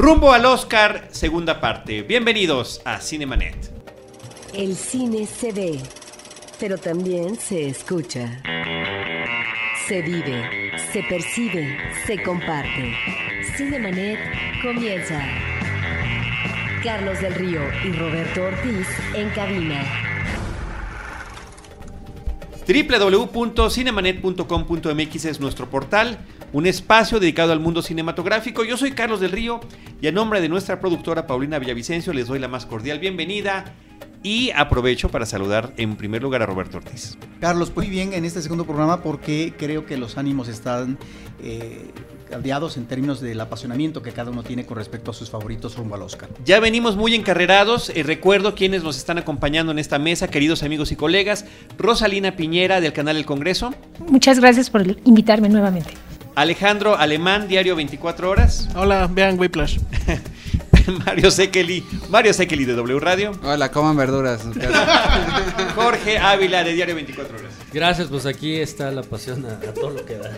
Rumbo al Oscar, segunda parte. Bienvenidos a Cinemanet. El cine se ve, pero también se escucha. Se vive, se percibe, se comparte. Cinemanet comienza. Carlos del Río y Roberto Ortiz en cabina. www.cinemanet.com.mx es nuestro portal, un espacio dedicado al mundo cinematográfico. Yo soy Carlos del Río y a nombre de nuestra productora Paulina Villavicencio les doy la más cordial bienvenida y aprovecho para saludar en primer lugar a Roberto Ortiz. Carlos, muy bien en este segundo programa porque creo que los ánimos están eh, caldeados en términos del apasionamiento que cada uno tiene con respecto a sus favoritos rumbo al Oscar. Ya venimos muy encarrerados. Eh, recuerdo quienes nos están acompañando en esta mesa, queridos amigos y colegas. Rosalina Piñera del canal El Congreso. Muchas gracias por invitarme nuevamente. Alejandro Alemán, Diario 24 Horas. Hola, vean Whiplash. Mario Sekeli, Mario Sekeli de W Radio. Hola, coman verduras. Jorge Ávila de Diario 24 Horas. Gracias, pues aquí está la pasión a, a todo lo que da.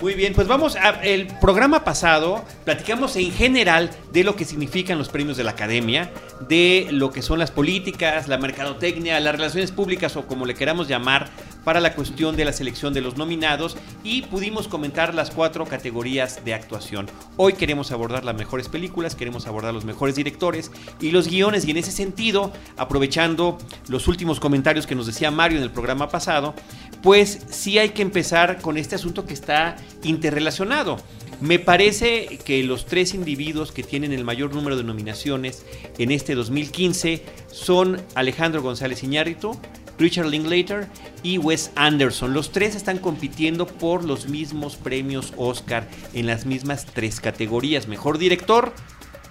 Muy bien, pues vamos a el programa pasado platicamos en general de lo que significan los premios de la Academia, de lo que son las políticas, la mercadotecnia, las relaciones públicas o como le queramos llamar para la cuestión de la selección de los nominados y pudimos comentar las cuatro categorías de actuación. Hoy queremos abordar las mejores películas, queremos abordar los mejores directores y los guiones y en ese sentido, aprovechando los últimos comentarios que nos decía Mario en el programa pasado, pues sí hay que empezar con este asunto que está interrelacionado. Me parece que los tres individuos que tienen el mayor número de nominaciones en este 2015 son Alejandro González Iñárritu, Richard Linklater y Wes Anderson. Los tres están compitiendo por los mismos premios Oscar en las mismas tres categorías. Mejor director,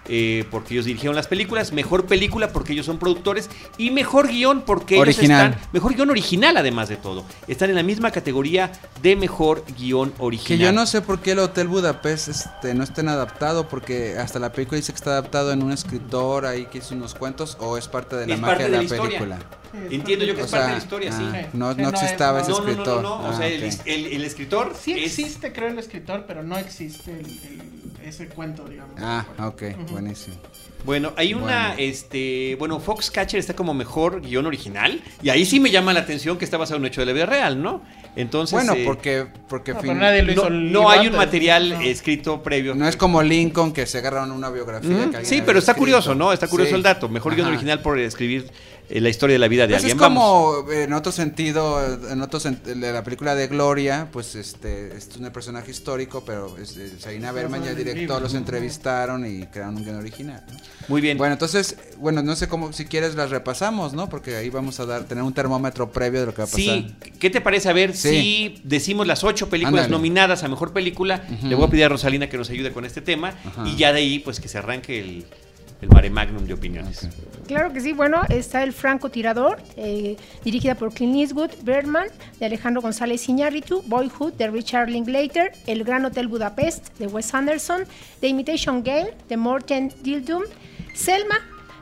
eh, porque ellos dirigieron las películas, mejor película porque ellos son productores y mejor guion porque Original. ellos están, mejor guion original además de todo, están en la misma categoría de mejor guion Que original. yo no sé por qué el Hotel Budapest este, no estén adaptado, porque hasta la película dice que está adaptado en un escritor ahí que hizo unos cuentos, o es parte de la Es magia parte de de la, película. Entiendo yo que O es parte de la historia, sí. ah, Sí. No, Que no no es- existaba no, ese No, no, no, escritor. no, no, o Ah, sea, ok. el, el- el escritor Sí es- existe, creo, el escritor, pero no existe el- el- ese cuento, digamos. Ah, ok, buenísimo. Bueno, hay una, Bueno. este, bueno, Foxcatcher está como mejor guion original y ahí sí me llama la atención que está basado en un hecho de la vida real, ¿no? Entonces, Bueno, eh, porque, porque No, fin- pero nadie lo hizo no, no hay un material No. escrito previo. no es como Lincoln que se agarraron una biografía. Ujú, que alguien Sí, pero está escrito. curioso, ¿no? Está curioso Sí. el dato. Mejor guion Ajá. original por escribir la historia de la vida de Pues alguien. es Vamos. como, en otro sentido, en otro sen- de la película de Gloria, pues este, es un personaje histórico, pero es, es Saina Berman y el director los entrevistaron y crearon un guion original. ¿no? Muy bien. Bueno, entonces, bueno, no sé cómo, si quieres las repasamos, ¿no? Porque ahí vamos a dar, tener un termómetro previo de lo que va a pasar. Sí, ¿qué te parece? A ver Sí. si decimos las ocho películas Ándale. nominadas a mejor película. Le voy a pedir a Rosalina que nos ayude con este tema Ajá. y ya de ahí, pues que se arranque el, el mare magnum de opiniones. Claro que sí, bueno, está el Francotirador, eh, dirigida por Clint Eastwood, Birdman, de Alejandro González Iñárritu, Boyhood, de Richard Linklater, El Gran Hotel Budapest, de Wes Anderson, The Imitation Game, de Morten Dildum, Selma,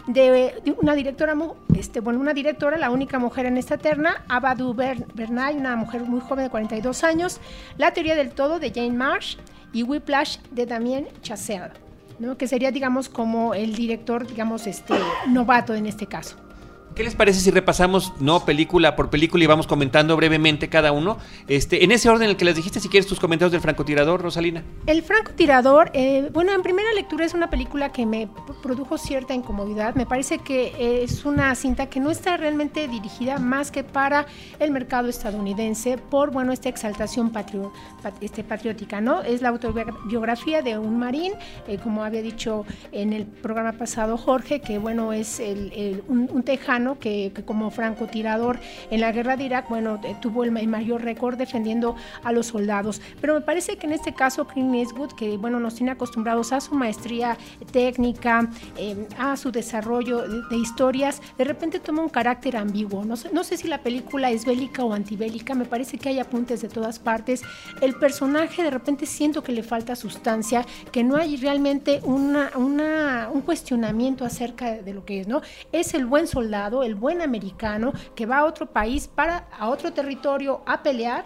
de, de una directora, este, bueno, una directora, la única mujer en esta terna, Abadu Ber- Bernay, una mujer muy joven de 42 años, La Teoría del Todo, de Jane Marsh, y Whiplash, de Damien Chazelle. ¿No? que sería, digamos, como el director, digamos, este novato en este caso. ¿Qué les parece si repasamos, no, película por película y vamos comentando brevemente cada uno? Este, en ese orden en el que les dijiste, si quieres tus comentarios del francotirador, Rosalina. El francotirador, eh, bueno, en primera lectura es una película que me produjo cierta incomodidad. Me parece que es una cinta que no está realmente dirigida más que para el mercado estadounidense por, bueno, esta exaltación patrio- pat- este, patriótica, ¿no? Es la autobiografía de un marín, eh, como había dicho en el programa pasado Jorge, que, bueno, es el- el- un tejano que, que como francotirador en la guerra de Irak, bueno, eh, tuvo el, ma- el mayor récord defendiendo a los soldados. Pero me parece que en este caso Clint Eastwood, que bueno, nos tiene acostumbrados a su maestría técnica, eh, a su desarrollo de, de historias, de repente toma un carácter ambiguo. No sé, no sé si la película es bélica o antibélica, me parece que hay apuntes de todas partes. El personaje de repente siento que le falta sustancia, que no hay realmente una, una- un cuestionamiento acerca de lo que es, ¿no? Es el buen soldado, el buen americano que va a otro país para a otro territorio a pelear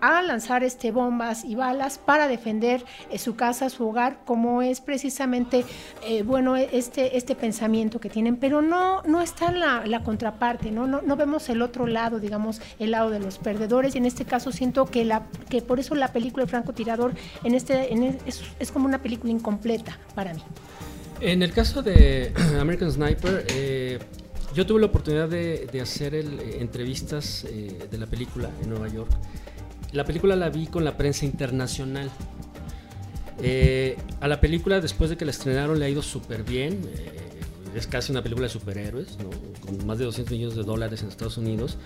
a lanzar este bombas y balas para defender eh, su casa, su hogar, como es precisamente eh, bueno este, este pensamiento que tienen, pero no, no está la, la contraparte, ¿no? ¿no? No vemos el otro lado, digamos, el lado de los perdedores, y en este caso siento que la que por eso la película de Franco Tirador en este es, es como una película incompleta para mí. En el caso de American Sniper, eh, yo tuve la oportunidad de, de hacer el, eh, entrevistas eh, de la película en Nueva York. La película la vi con la prensa internacional. Eh, a la película, después de que la estrenaron, le ha ido súper bien. Eh, es casi una película de superhéroes, ¿no? con más de 200 millones de dólares en Estados Unidos.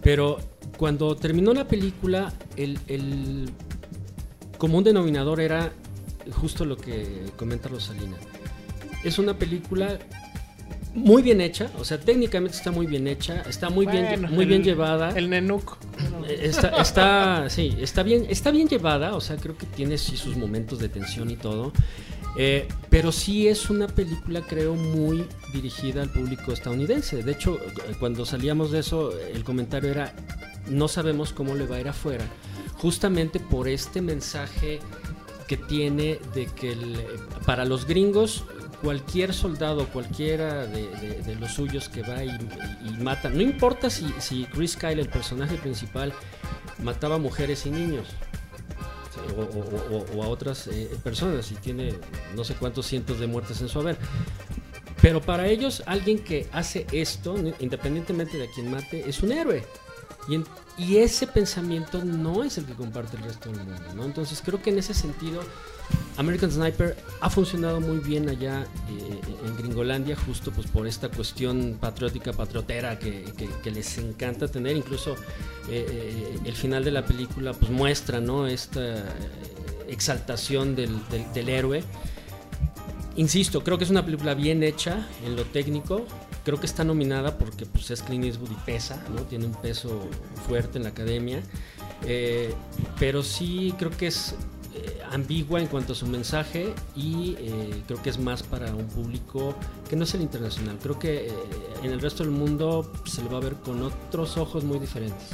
Pero cuando terminó la película, el, el común denominador era justo lo que comenta Rosalina. Es una película muy bien hecha, o sea, técnicamente está muy bien hecha, está muy bien, muy el- bien llevada. El Nenuco. Eh, Está, está, sí, está bien, está bien llevada, o sea, creo que tiene sí sus momentos de tensión y todo. Eh, pero sí es una película, creo, muy dirigida al público estadounidense. De hecho, eh, cuando salíamos de eso, el comentario era, no sabemos cómo le va a ir afuera, justamente por este mensaje que tiene de que el- para los gringos cualquier soldado, cualquiera de, los suyos que va y, mata, no importa si, si Chris Kyle, el personaje principal, mataba mujeres y niños o, a otras eh, personas y tiene no sé cuántos cientos de muertes en su haber. Pero para ellos, alguien que hace esto, independientemente de a quien mate, es un héroe. Y, y ese pensamiento no es el que comparte el resto del mundo. Entonces creo que en ese sentido, American Sniper ha funcionado muy bien allá eh, en Gringolandia, justo pues por esta cuestión patriótica, patriotera que, les encanta tener. Incluso eh, eh, el final de la película pues muestra ¿no? esta exaltación del héroe. Insisto, creo que es una película bien hecha en lo técnico. Creo que está nominada porque pues, es Clint Eastwood y pesa, ¿no? Tiene un peso fuerte en la academia. Eh, pero sí creo que es eh, ambigua en cuanto a su mensaje y eh, creo que es más para un público que no es el internacional. Creo que eh, en el resto del mundo se le va a ver con otros ojos muy diferentes.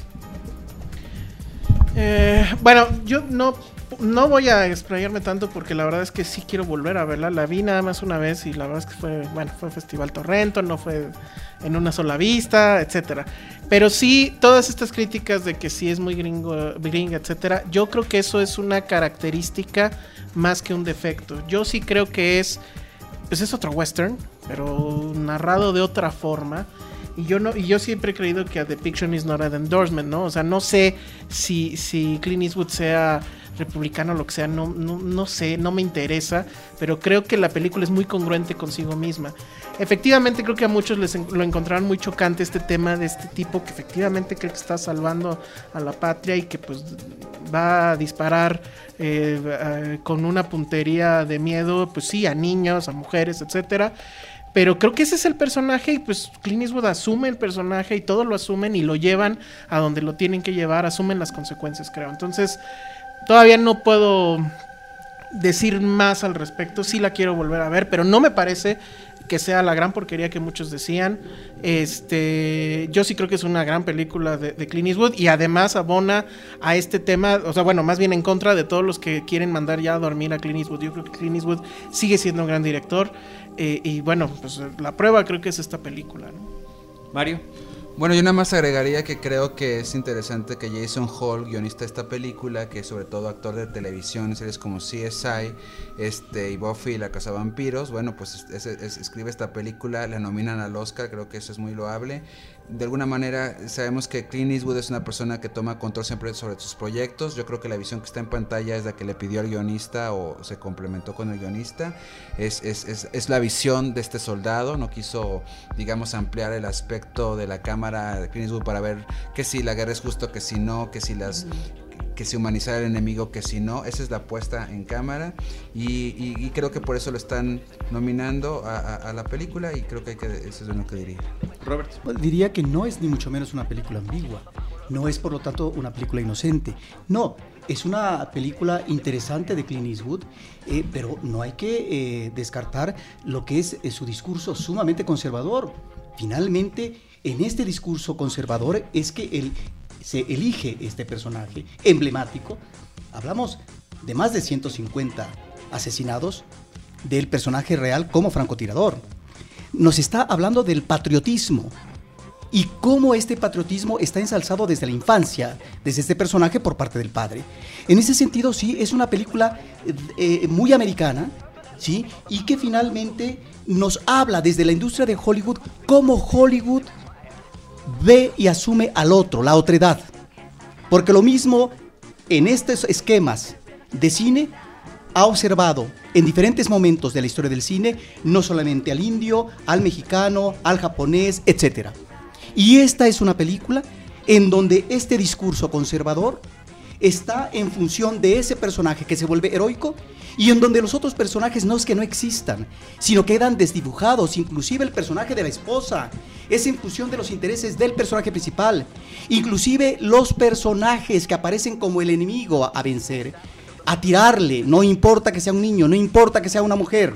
Eh, bueno, yo no, no voy a explayarme tanto porque la verdad es que sí quiero volver a verla. La vi nada más una vez y la verdad es que fue, bueno, fue Festival Torrento, no fue en una sola vista, etcétera. Pero sí, todas estas críticas de que sí es muy gringo, gringa, etcétera, yo creo que eso es una característica más que un defecto. Yo sí creo que es, pues es otro western, pero narrado de otra forma. Y yo no, y yo siempre he creído que a The Picture is not an endorsement, ¿no? O sea, no sé si, si Clint Eastwood sea republicano o lo que sea, no, no, no sé, no me interesa, pero creo que la película es muy congruente consigo misma. Efectivamente, creo que a muchos les lo encontraron muy chocante este tema de este tipo que efectivamente cree que está salvando a la patria y que pues va a disparar eh, eh, con una puntería de miedo, pues sí, a niños, a mujeres, etcétera. Pero creo que ese es el personaje y pues Clint Eastwood asume el personaje y todos lo asumen y lo llevan a donde lo tienen que llevar, asumen las consecuencias, creo. Entonces, todavía no puedo decir más al respecto. Sí la quiero volver a ver, pero no me parece que sea la gran porquería que muchos decían. Este, yo sí creo que es una gran película de, Clint Eastwood y además abona a este tema, o sea, bueno, más bien en contra de todos los que quieren mandar ya a dormir a Clint Eastwood. Yo creo que Clint Eastwood sigue siendo un gran director eh, y bueno, pues la prueba creo que es esta película. ¿no? Mario. Bueno, yo nada más agregaría que creo que es interesante que Jason Hall, guionista de esta película, que es sobre todo actor de televisión, series como CSI este, y Buffy y la Casa Vampiros, bueno, pues es- es- es- escribe esta película, la nominan al Oscar, creo que eso es muy loable. De alguna manera sabemos que Clint Eastwood es una persona que toma control siempre sobre sus proyectos. Yo creo que la visión que está en pantalla es la que le pidió al guionista o se complementó con el guionista. Es, es, es, es la visión de este soldado. No quiso, digamos, ampliar el aspecto de la cámara de Clint Eastwood para ver que si la guerra es justo, que si no, que si las que si humanizar al enemigo, que si no, esa es la puesta en cámara y, y- y creo que por eso lo están nominando a, a- a la película y creo que, hay que eso es lo que diría. Robert. Pues diría que no es ni mucho menos una película ambigua. No es por lo tanto una película inocente. No, es una película interesante de Clint Eastwood, eh, pero no hay que eh, descartar lo que es eh, su discurso sumamente conservador. Finalmente, en este discurso conservador es que el se elige este personaje emblemático, hablamos de más de 150 asesinados del personaje real como francotirador. Nos está hablando del patriotismo y cómo este patriotismo está ensalzado desde la infancia, desde este personaje por parte del padre. En ese sentido, sí, es una película eh, muy americana, ¿sí? Y que finalmente nos habla desde la industria de Hollywood cómo Hollywood ve y asume al otro, la otredad. Porque lo mismo en estos esquemas de cine ha observado en diferentes momentos de la historia del cine, no solamente al indio, al mexicano, al japonés, etc. Y esta es una película en donde este discurso conservador está en función de ese personaje que se vuelve heroico y en donde los otros personajes no es que no existan, sino quedan desdibujados, inclusive el personaje de la esposa es en función de los intereses del personaje principal, inclusive los personajes que aparecen como el enemigo a vencer, a tirarle, no importa que sea un niño, no importa que sea una mujer,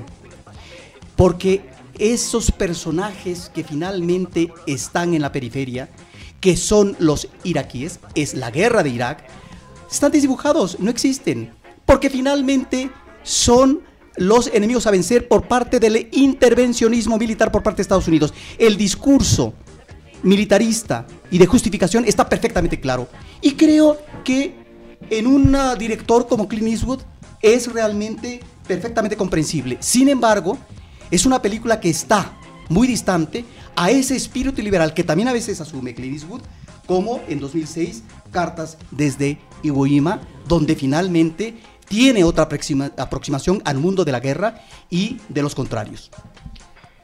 porque esos personajes que finalmente están en la periferia, que son los iraquíes, es la guerra de Irak, están desdibujados, no existen, porque finalmente son los enemigos a vencer por parte del intervencionismo militar por parte de Estados Unidos. El discurso militarista y de justificación está perfectamente claro. Y creo que en un director como Clint Eastwood es realmente perfectamente comprensible. Sin embargo, es una película que está muy distante a ese espíritu liberal que también a veces asume Clint Eastwood, como en 2006, Cartas desde Iwo Jima, donde finalmente tiene otra aproximación al mundo de la guerra y de los contrarios.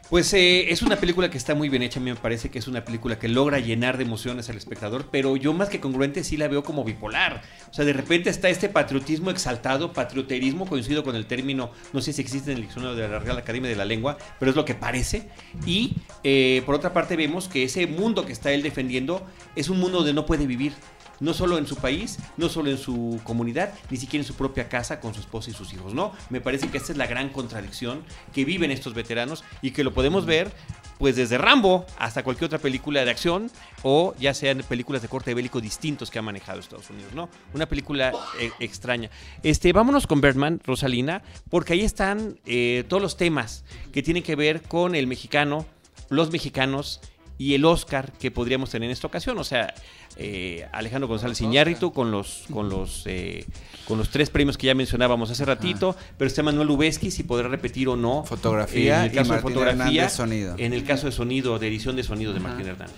Pues eh, es una película que está muy bien hecha, a mí me parece que es una película que logra llenar de emociones al espectador, pero yo más que congruente sí la veo como bipolar. O sea, de repente está este patriotismo exaltado, patrioterismo, coincido con el término, no sé si existe en el diccionario de la Real Academia de la Lengua, pero es lo que parece. Y eh, por otra parte vemos que ese mundo que está él defendiendo es un mundo donde no puede vivir no solo en su país, no solo en su comunidad, ni siquiera en su propia casa con su esposa y sus hijos, ¿no? Me parece que esta es la gran contradicción que viven estos veteranos y que lo podemos ver pues desde Rambo hasta cualquier otra película de acción o ya sean películas de corte bélico distintos que ha manejado Estados Unidos, ¿no? Una película eh, extraña. Este, vámonos con Birdman, Rosalina, porque ahí están eh, todos los temas que tienen que ver con el mexicano, los mexicanos y el Oscar que podríamos tener en esta ocasión. O sea, eh, Alejandro González Iñárritu con los con los eh, con los tres premios que ya mencionábamos hace ratito, pero está Manuel Ubeski si podrá repetir o no fotografía en el caso y de fotografía, sonido. en el caso de sonido, de edición de sonido de Martín Hernández.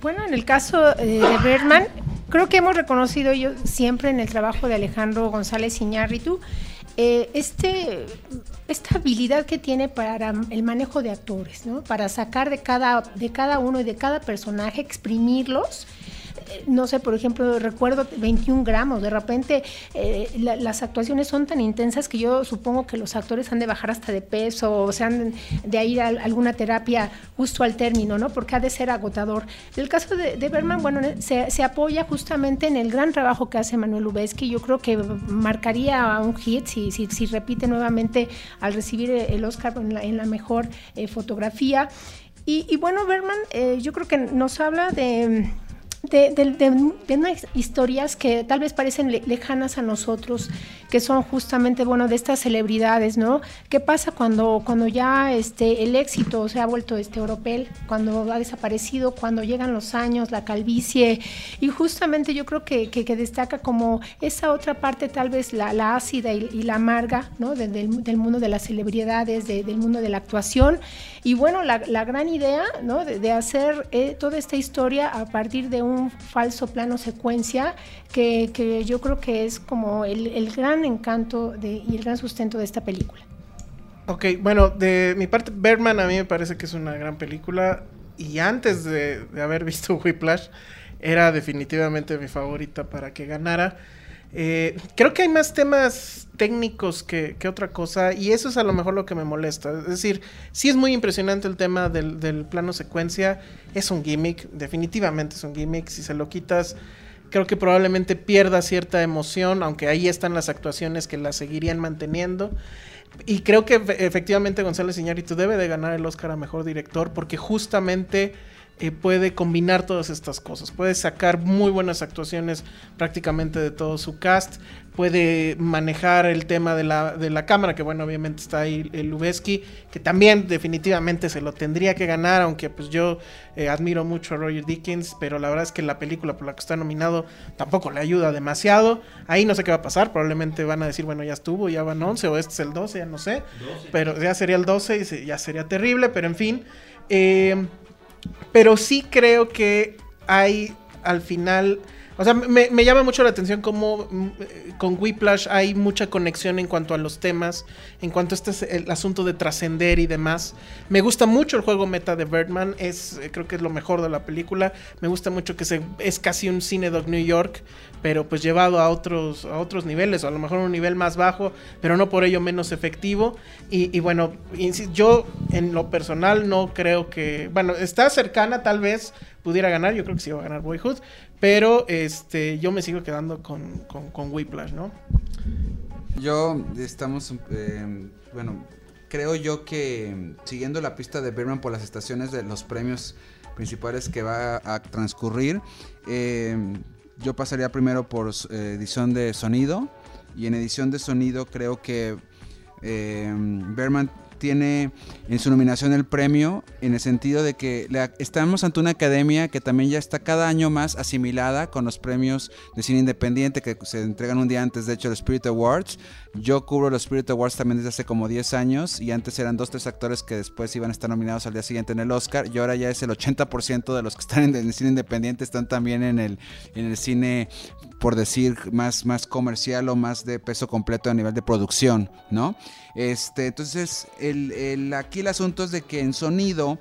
Bueno, en el caso eh, de Berman, creo que hemos reconocido yo siempre en el trabajo de Alejandro González Iñárritu este, esta habilidad que tiene para el manejo de actores, ¿no? para sacar de cada, de cada uno y de cada personaje, exprimirlos no sé, por ejemplo, recuerdo 21 gramos, de repente eh, las actuaciones son tan intensas que yo supongo que los actores han de bajar hasta de peso o se han de ir a alguna terapia justo al término, ¿no? Porque ha de ser agotador. El caso de, Berman, bueno, se, apoya justamente en el gran trabajo que hace Manuel Ubeski, yo creo que marcaría un hit si, si, repite nuevamente al recibir el Oscar en la, mejor eh, fotografía. Y, bueno, Berman, eh, yo creo que nos habla de de, unas historias que tal vez parecen lejanas a nosotros, que son justamente, bueno, de estas celebridades, ¿no? ¿Qué pasa cuando, cuando ya este, el éxito se ha vuelto este oropel, cuando ha desaparecido, cuando llegan los años, la calvicie? Y justamente yo creo que, que, destaca como esa otra parte, tal vez la, la ácida y, la amarga, ¿no? del, del, mundo de las celebridades, del mundo de la actuación. Y bueno, la, la gran idea, ¿no? De, hacer eh, toda esta historia a partir de un un falso plano secuencia que, yo creo que es como el, gran encanto de, y el gran sustento de esta película. Ok, bueno, de mi parte, Birdman a mí me parece que es una gran película y antes de, de haber visto Whiplash era definitivamente mi favorita para que ganara. Eh, creo que hay más temas técnicos que, otra cosa y eso es a lo mejor lo que me molesta. Es decir, sí es muy impresionante el tema del, plano secuencia, es un gimmick, definitivamente es un gimmick, si se lo quitas creo que probablemente pierda cierta emoción, aunque ahí están las actuaciones que la seguirían manteniendo. Y creo que efectivamente González Iñárritu debe de ganar el Oscar a Mejor Director porque justamente eh, puede combinar todas estas cosas. Puede sacar muy buenas actuaciones prácticamente de todo su cast. Puede manejar el tema de la, de la cámara, que bueno, obviamente está ahí el Lubeski, que también definitivamente se lo tendría que ganar, aunque pues yo eh, admiro mucho a Roger Dickens, pero la verdad es que la película por la que está nominado tampoco le ayuda demasiado. Ahí no sé qué va a pasar, probablemente van a decir, bueno, ya estuvo, ya van 11 o este es el 12, ya no sé, pero ya sería el 12 y ya sería terrible, pero en fin. Eh, pero sí creo que hay al final o sea, me, llama mucho la atención cómo mm, con Whiplash hay mucha conexión en cuanto a los temas, en cuanto a este es el asunto de trascender y demás. Me gusta mucho el juego meta de Birdman, es, eh, creo que es lo mejor de la película. Me gusta mucho que se, es casi un cine dog New York, pero pues llevado a otros, a otros niveles, o a lo mejor un nivel más bajo, pero no por ello menos efectivo. Y, y bueno, yo en lo personal no creo que, bueno, está cercana tal vez pudiera ganar, yo creo que sí va a ganar Boyhood, pero este, yo me sigo quedando con, con, Whiplash, ¿no? Yo estamos, eh, bueno, creo yo que siguiendo la pista de Berman por las estaciones de los premios principales que va a transcurrir, eh, yo pasaría primero por eh, edición de sonido y en edición de sonido creo que Berman tiene en su nominación el premio en el sentido de que estamos ante una academia que también ya está cada año más asimilada con los premios de cine independiente que se entregan un día antes, de hecho, los Spirit Awards. Yo cubro los Spirit Awards también desde hace como 10 años y antes eran dos, tres actores que después iban a estar nominados al día siguiente en el Oscar y ahora ya es el 80% de los que están en el cine independiente están también en el, en el cine, por decir, más, más comercial o más de peso completo a nivel de producción, ¿no? Este, entonces, el, aquí el asunto es de que en sonido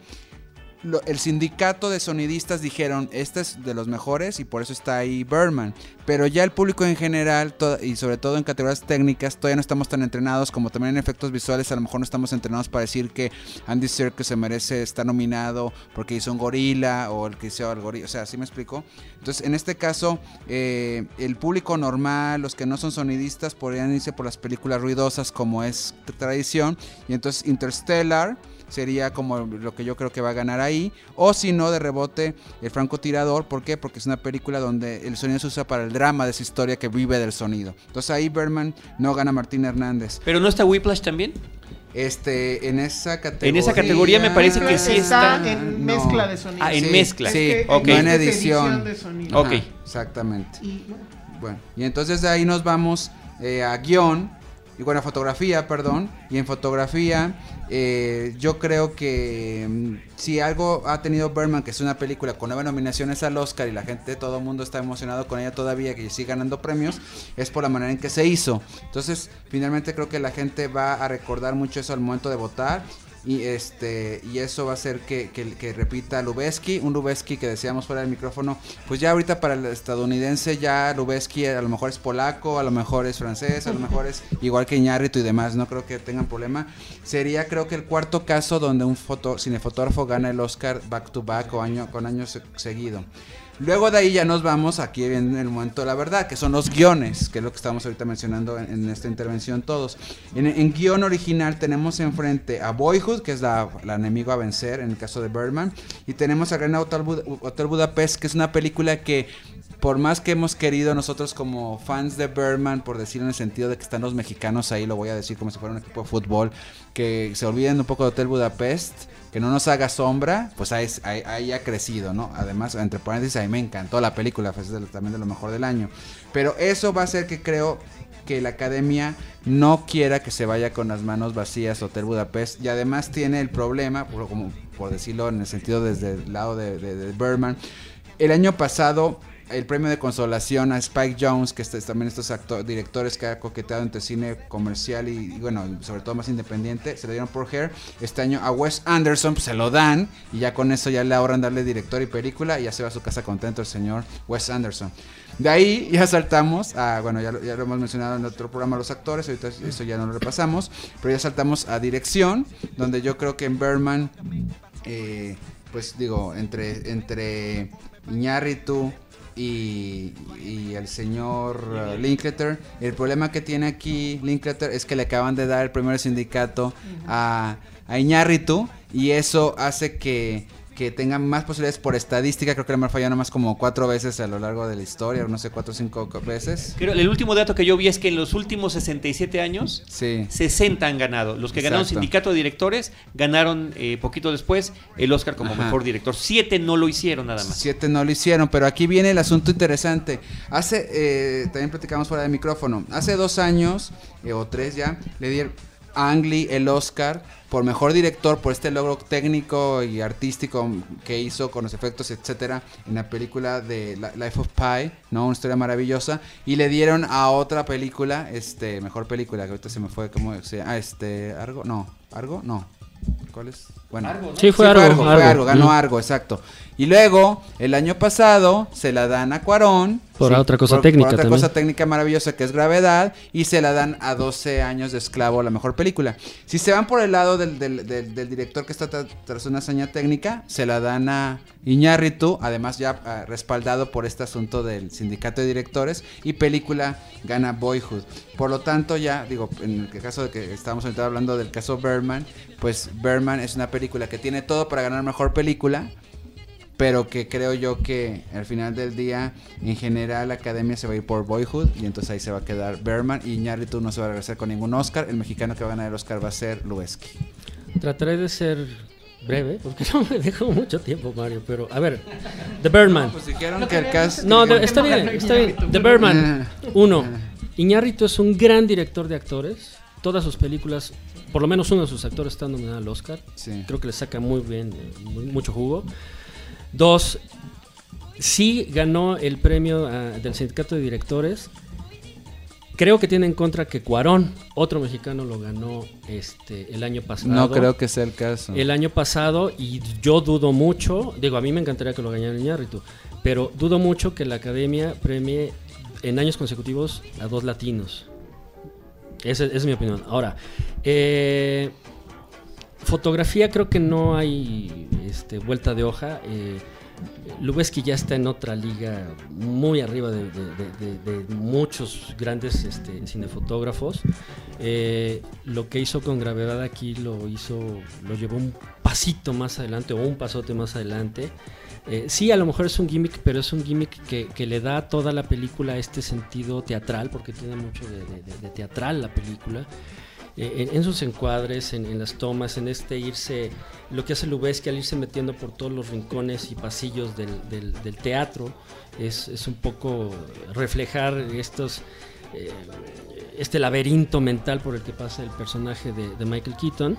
el sindicato de sonidistas dijeron, este es de los mejores y por eso está ahí Berman. Pero ya el público en general, y sobre todo en categorías técnicas, todavía no estamos tan entrenados como también en efectos visuales. A lo mejor no estamos entrenados para decir que Andy Serkis se merece estar nominado porque hizo un gorila o el que hizo el gorila. O sea, ¿sí me explico? Entonces, en este caso, eh, el público normal, los que no son sonidistas, podrían irse por las películas ruidosas como es tradición. Y entonces Interstellar sería como lo que yo creo que va a ganar ahí. O si no, de rebote, el francotirador. ¿Por qué? Porque es una película donde el sonido se usa para el drama de esa historia que vive del sonido. Entonces ahí Berman no gana Martín Hernández. ¿Pero no está Whiplash también? Este, en esa categoría. En esa categoría me parece que sí está. en mezcla de sonido. Ah, en mezcla. Sí, ok. no en edición. ok. exactamente. Y, bueno, y entonces de ahí nos vamos eh, a guion y bueno, fotografía, perdón. Y en fotografía, eh, yo creo que mm, si algo ha tenido Berman, que es una película con nueve nominaciones al Oscar y la gente, todo el mundo está emocionado con ella todavía, que sigue ganando premios, es por la manera en que se hizo. Entonces, finalmente creo que la gente va a recordar mucho eso al momento de votar y este y eso va a hacer que, que, repita Lubeski, un Lubeski que decíamos fuera del micrófono, pues ya ahorita para el estadounidense ya Lubeski a lo mejor es polaco, a lo mejor es francés, a lo mejor es igual que Iñárritu y demás, no creo que tengan problema. Sería creo que el cuarto caso donde un foto, cinefotógrafo gana el Oscar back to back o año con años seguido. Luego de ahí ya nos vamos aquí en el momento de la verdad, que son los guiones, que es lo que estamos ahorita mencionando en, esta intervención todos. En, guion original tenemos enfrente a Boyhood, que es la, enemigo a vencer en el caso de Birdman, y tenemos a Gran Hotel, Hotel Budapest, que es una película que por más que hemos querido nosotros como fans de Birdman, por decir en el sentido de que están los mexicanos ahí, lo voy a decir como si fuera un equipo de fútbol, que se olviden un poco de Hotel Budapest, que no nos haga sombra, pues ahí, ha crecido, ¿no? Además, entre paréntesis, a mí me encantó la película, fue también de lo mejor del año. Pero eso va a hacer que creo que la academia no quiera que se vaya con las manos vacías Hotel Budapest y además tiene el problema, por, como, por decirlo en el sentido desde el lado de, de, el año pasado el premio de consolación a Spike Jones, que es también estos directores que ha coqueteado entre cine comercial y, bueno, sobre todo más independiente, se le dieron por Hair. Este año a Wes Anderson pues, se lo dan y ya con eso ya le ahorran darle director y película y ya se va a su casa contento el señor Wes Anderson. De ahí ya saltamos a, bueno, ya, lo hemos mencionado en otro programa los actores, ahorita eso ya no lo repasamos, pero ya saltamos a dirección, donde yo creo que en Berman, eh, pues digo, entre, entre Iñárritu, y, el señor uh. El problema que tiene aquí Linkletter es que le acaban de dar el primer sindicato a, a y eso hace que, que tenga más posibilidades por estadística. Creo que le han fallado más como cuatro veces a lo largo de la historia, no sé, cuatro o cinco veces. Creo, el último dato que yo vi es que en los últimos 67 años, Sí. 60 han ganado. Los que ganaron. Sindicato de Directores ganaron eh, poquito después el Oscar como Ajá. mejor director. Siete no lo hicieron nada más. Siete no lo hicieron, pero aquí viene el asunto interesante. Hace, eh, también platicamos fuera de micrófono, hace dos años, eh, o tres ya, le dieron Ang Lee el Oscar por mejor director, por este logro técnico y artístico que hizo con los efectos, etcétera, en la película de Life of Pi, ¿no? Una historia maravillosa. Y le dieron a otra película, este, mejor película, que ahorita se me fue, ¿cómo se? Ah, este, Argo, no, Argo, no. ¿Cuál es? Bueno, Sí, fue Sí, Argo. fue Argo, ganó. Argo, exacto. Y luego, el año pasado, se la dan a Cuarón. Por otra cosa técnica Por otra también. cosa técnica maravillosa que es Gravedad. Y se la dan a 12 años de esclavo, la mejor película. Si se van por el lado del, del- del- del director que está tra- tras una hazaña técnica, se la dan a Iñárritu. Además, ya ah, respaldado por este asunto del sindicato de directores. Y película gana Boyhood. Por lo tanto, ya, digo, en el caso de que estamos ahorita hablando del caso Berman, pues Berman es una película que tiene todo para ganar mejor película pero que creo yo que al final del día en general la academia se va a ir por Boyhood y entonces ahí se va a quedar Berman y Iñárritu no se va a regresar con ningún Oscar, el mexicano que va a ganar el Oscar va a ser Lubeski. Trataré de ser breve, porque no me dejo mucho tiempo, Mario. Pero, a ver, The Birdman. Pues dijeron que el cast No, de- está bien, está bien. The Birdman. Uno, Iñárritu es un gran director de actores. Todas sus películas, por lo menos uno de sus actores está nominado al Oscar. Sí. Creo que le saca muy bien, eh, muy- mucho jugo. Dos, sí ganó el premio ah, del sindicato de directores. Creo que tiene en contra que Cuarón, otro mexicano, lo ganó este el año pasado. No creo que sea el caso. El año pasado, y yo dudo mucho, digo, a mí me encantaría que lo ganara Iñárritu, pero dudo mucho que la academia premie en años consecutivos a dos latinos. Esa, es mi opinión. Ahora, eh, fotografía creo que no hay este, vuelta de hoja. Eh, Lubeski ya está en otra liga muy arriba de muchos grandes este, cinefotógrafos. Eh, lo que hizo con gravedad aquí lo hizo, lo llevó un pasito más adelante o un pasote más adelante. Eh, sí, a lo mejor es un gimmick, pero es un gimmick que, le da a toda la película este sentido teatral, porque tiene mucho de, teatral la película. Eh, en, sus encuadres, en, las tomas, en este irse, lo que hace Lubeski al irse metiendo por todos los rincones y pasillos del, teatro, es, un poco reflejar estos, eh, este laberinto mental por el que pasa el personaje de, Michael Keaton.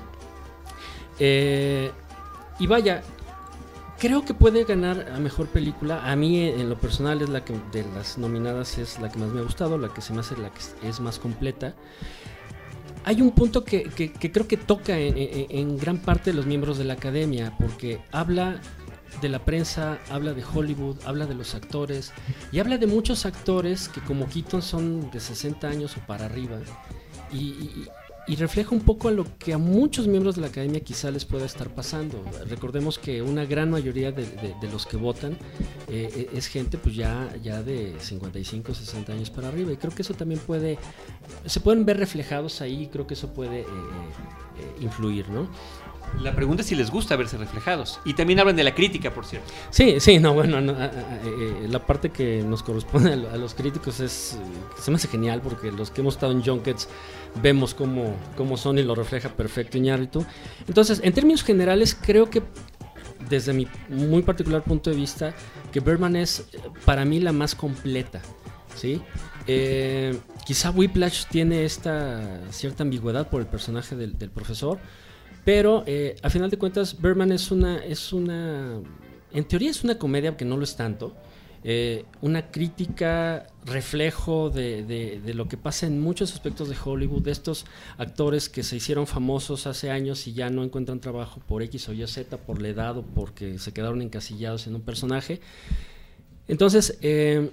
Y vaya, creo que puede ganar a mejor película. A mí, en lo personal, es la que de las nominadas es la que más me ha gustado, la que se me hace la que es más completa. Hay un punto que, creo que toca en, gran parte de los miembros de la academia, porque habla de la prensa, habla de Hollywood, habla de los actores y habla de muchos actores que como Keaton son de 60 años o para arriba y- y refleja un poco a lo que a muchos miembros de la academia quizá les pueda estar pasando. Recordemos que una gran mayoría de, de- de los que votan eh, es gente pues ya, ya de 55, 60 años para arriba y creo que eso también puede, se pueden ver reflejados ahí y creo que eso puede eh, eh, influir, ¿no? La pregunta es si les gusta verse reflejados. Y también hablan de la crítica, por cierto. Sí, sí, no, bueno, no, a- a- eh, la parte que nos corresponde a, lo- a los críticos es, eh, se me hace genial porque los que hemos estado en Junkets vemos cómo, cómo son y lo refleja perfecto Iñárritu. Entonces, en términos generales, creo que desde mi muy particular punto de vista, que Berman es eh, para mí la más completa, ¿sí? Eh, quizá Whiplash tiene esta cierta ambigüedad por el personaje del, profesor, pero eh, a final de cuentas, Berman es una, es una, en teoría es una comedia que no lo es tanto. Eh, una crítica, reflejo de, de- lo que pasa en muchos aspectos de Hollywood, de estos actores que se hicieron famosos hace años y ya no encuentran trabajo por X o Y o Z, por la edad o porque se quedaron encasillados en un personaje. Entonces, eh,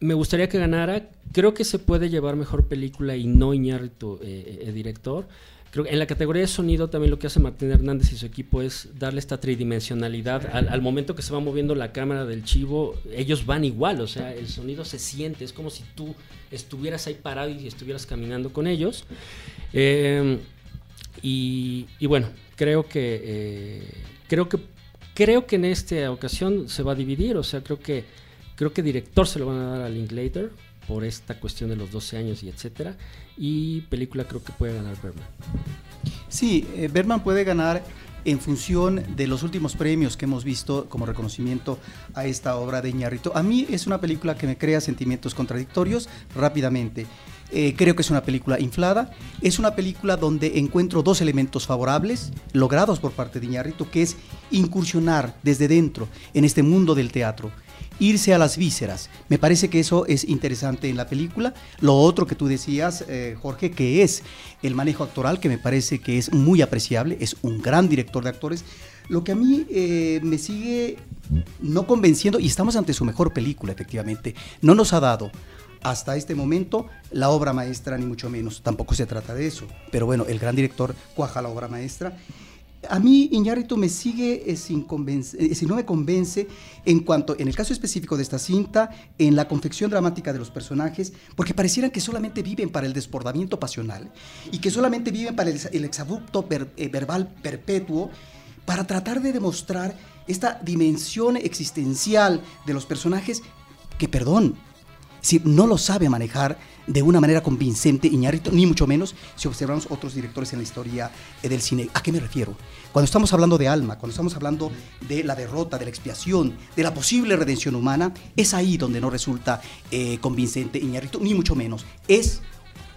me gustaría que ganara. Creo que se puede llevar mejor película y no Iñárritu, eh, eh, director. Creo que en la categoría de sonido también lo que hace Martín Hernández y su equipo es darle esta tridimensionalidad. Al, momento que se va moviendo la cámara del chivo, ellos van igual, o sea, el sonido se siente, es como si tú estuvieras ahí parado y estuvieras caminando con ellos. Y, y bueno, creo que, eh, creo que Creo que en esta ocasión se va a dividir, o sea, creo que creo que director se lo van a dar a Linklater por esta cuestión de los 12 años y etcétera, y película creo que puede ganar Berman. Sí, eh, puede ganar en función de los últimos premios que hemos visto como reconocimiento a esta obra de Iñárritu. A mí es una película que me crea sentimientos contradictorios rápidamente. Eh, creo que es una película inflada. Es una película donde encuentro dos elementos favorables logrados por parte de Iñárritu, que es incursionar desde dentro en este mundo del teatro irse a las vísceras. Me parece que eso es interesante en la película. Lo otro que tú decías, eh, Jorge, que es el manejo actoral, que me parece que es muy apreciable, es un gran director de actores. Lo que a mí eh, me sigue no convenciendo, y estamos ante su mejor película, efectivamente, no nos ha dado hasta este momento la obra maestra, ni mucho menos. Tampoco se trata de eso. Pero bueno, el gran director cuaja la obra maestra. A mí Iñárritu me sigue eh, sin convencer, eh, si no me convence en cuanto, en el caso específico de esta cinta, en la confección dramática de los personajes, porque parecieran que solamente viven para el desbordamiento pasional y que solamente viven para el, exabrupto eh, verbal perpetuo, para tratar de demostrar esta dimensión existencial de los personajes que, perdón, si no lo sabe manejar de una manera convincente Iñárritu, ni mucho menos si observamos otros directores en la historia eh, del cine. ¿A qué me refiero? Cuando estamos hablando de alma, cuando estamos hablando de la derrota, de la expiación, de la posible redención humana, es ahí donde no resulta eh, convincente Iñárritu, ni mucho menos. Es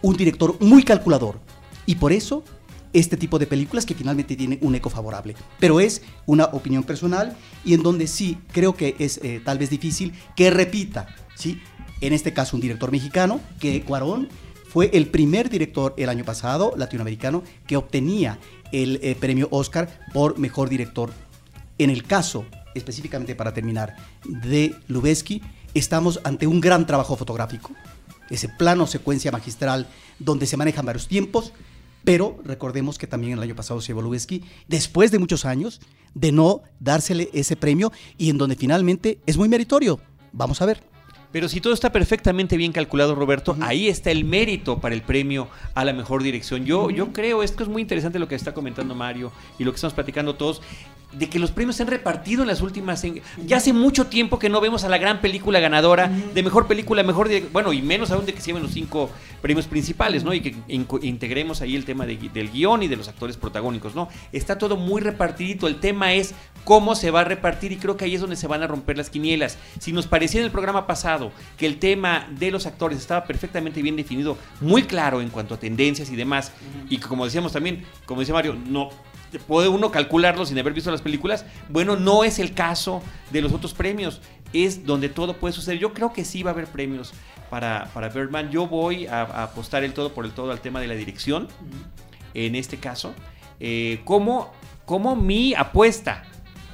un director muy calculador y por eso este tipo de películas que finalmente tienen un eco favorable. Pero es una opinión personal y en donde sí creo que es eh, tal vez difícil que repita ¿sí? En este caso un director mexicano, que Cuarón fue el primer director el año pasado latinoamericano que obtenía el eh, premio Oscar por mejor director. En el caso, específicamente para terminar, de Lubeski, estamos ante un gran trabajo fotográfico. Ese plano secuencia magistral donde se manejan varios tiempos, pero recordemos que también el año pasado se llevó Lubeski, después de muchos años de no dársele ese premio y en donde finalmente es muy meritorio. Vamos a ver. Pero si todo está perfectamente bien calculado, Roberto, ahí está el mérito para el premio a la mejor dirección. Yo, yo creo, esto es muy interesante lo que está comentando Mario y lo que estamos platicando todos de que los premios se han repartido en las últimas. ya hace mucho tiempo que no vemos a la gran película ganadora de mejor película, mejor bueno, y menos aún de que se lleven los cinco premios principales, ¿no? Y que integremos ahí el tema del guion y de los actores protagónicos, ¿no? Está todo muy repartidito. El tema es cómo se va a repartir y creo que ahí es donde se van a romper las quinielas. Si nos parecía en el programa pasado que el tema de los actores estaba perfectamente bien definido, muy claro en cuanto a tendencias y demás, y que como decíamos también, como decía Mario, no puede uno calcularlo sin haber visto las películas. Bueno, no es el caso de los otros premios. Es donde todo puede suceder. Yo creo que sí va a haber premios para, para Birdman. Yo voy a, apostar el todo por el todo al tema de la dirección. En este caso. Eh, como, como mi apuesta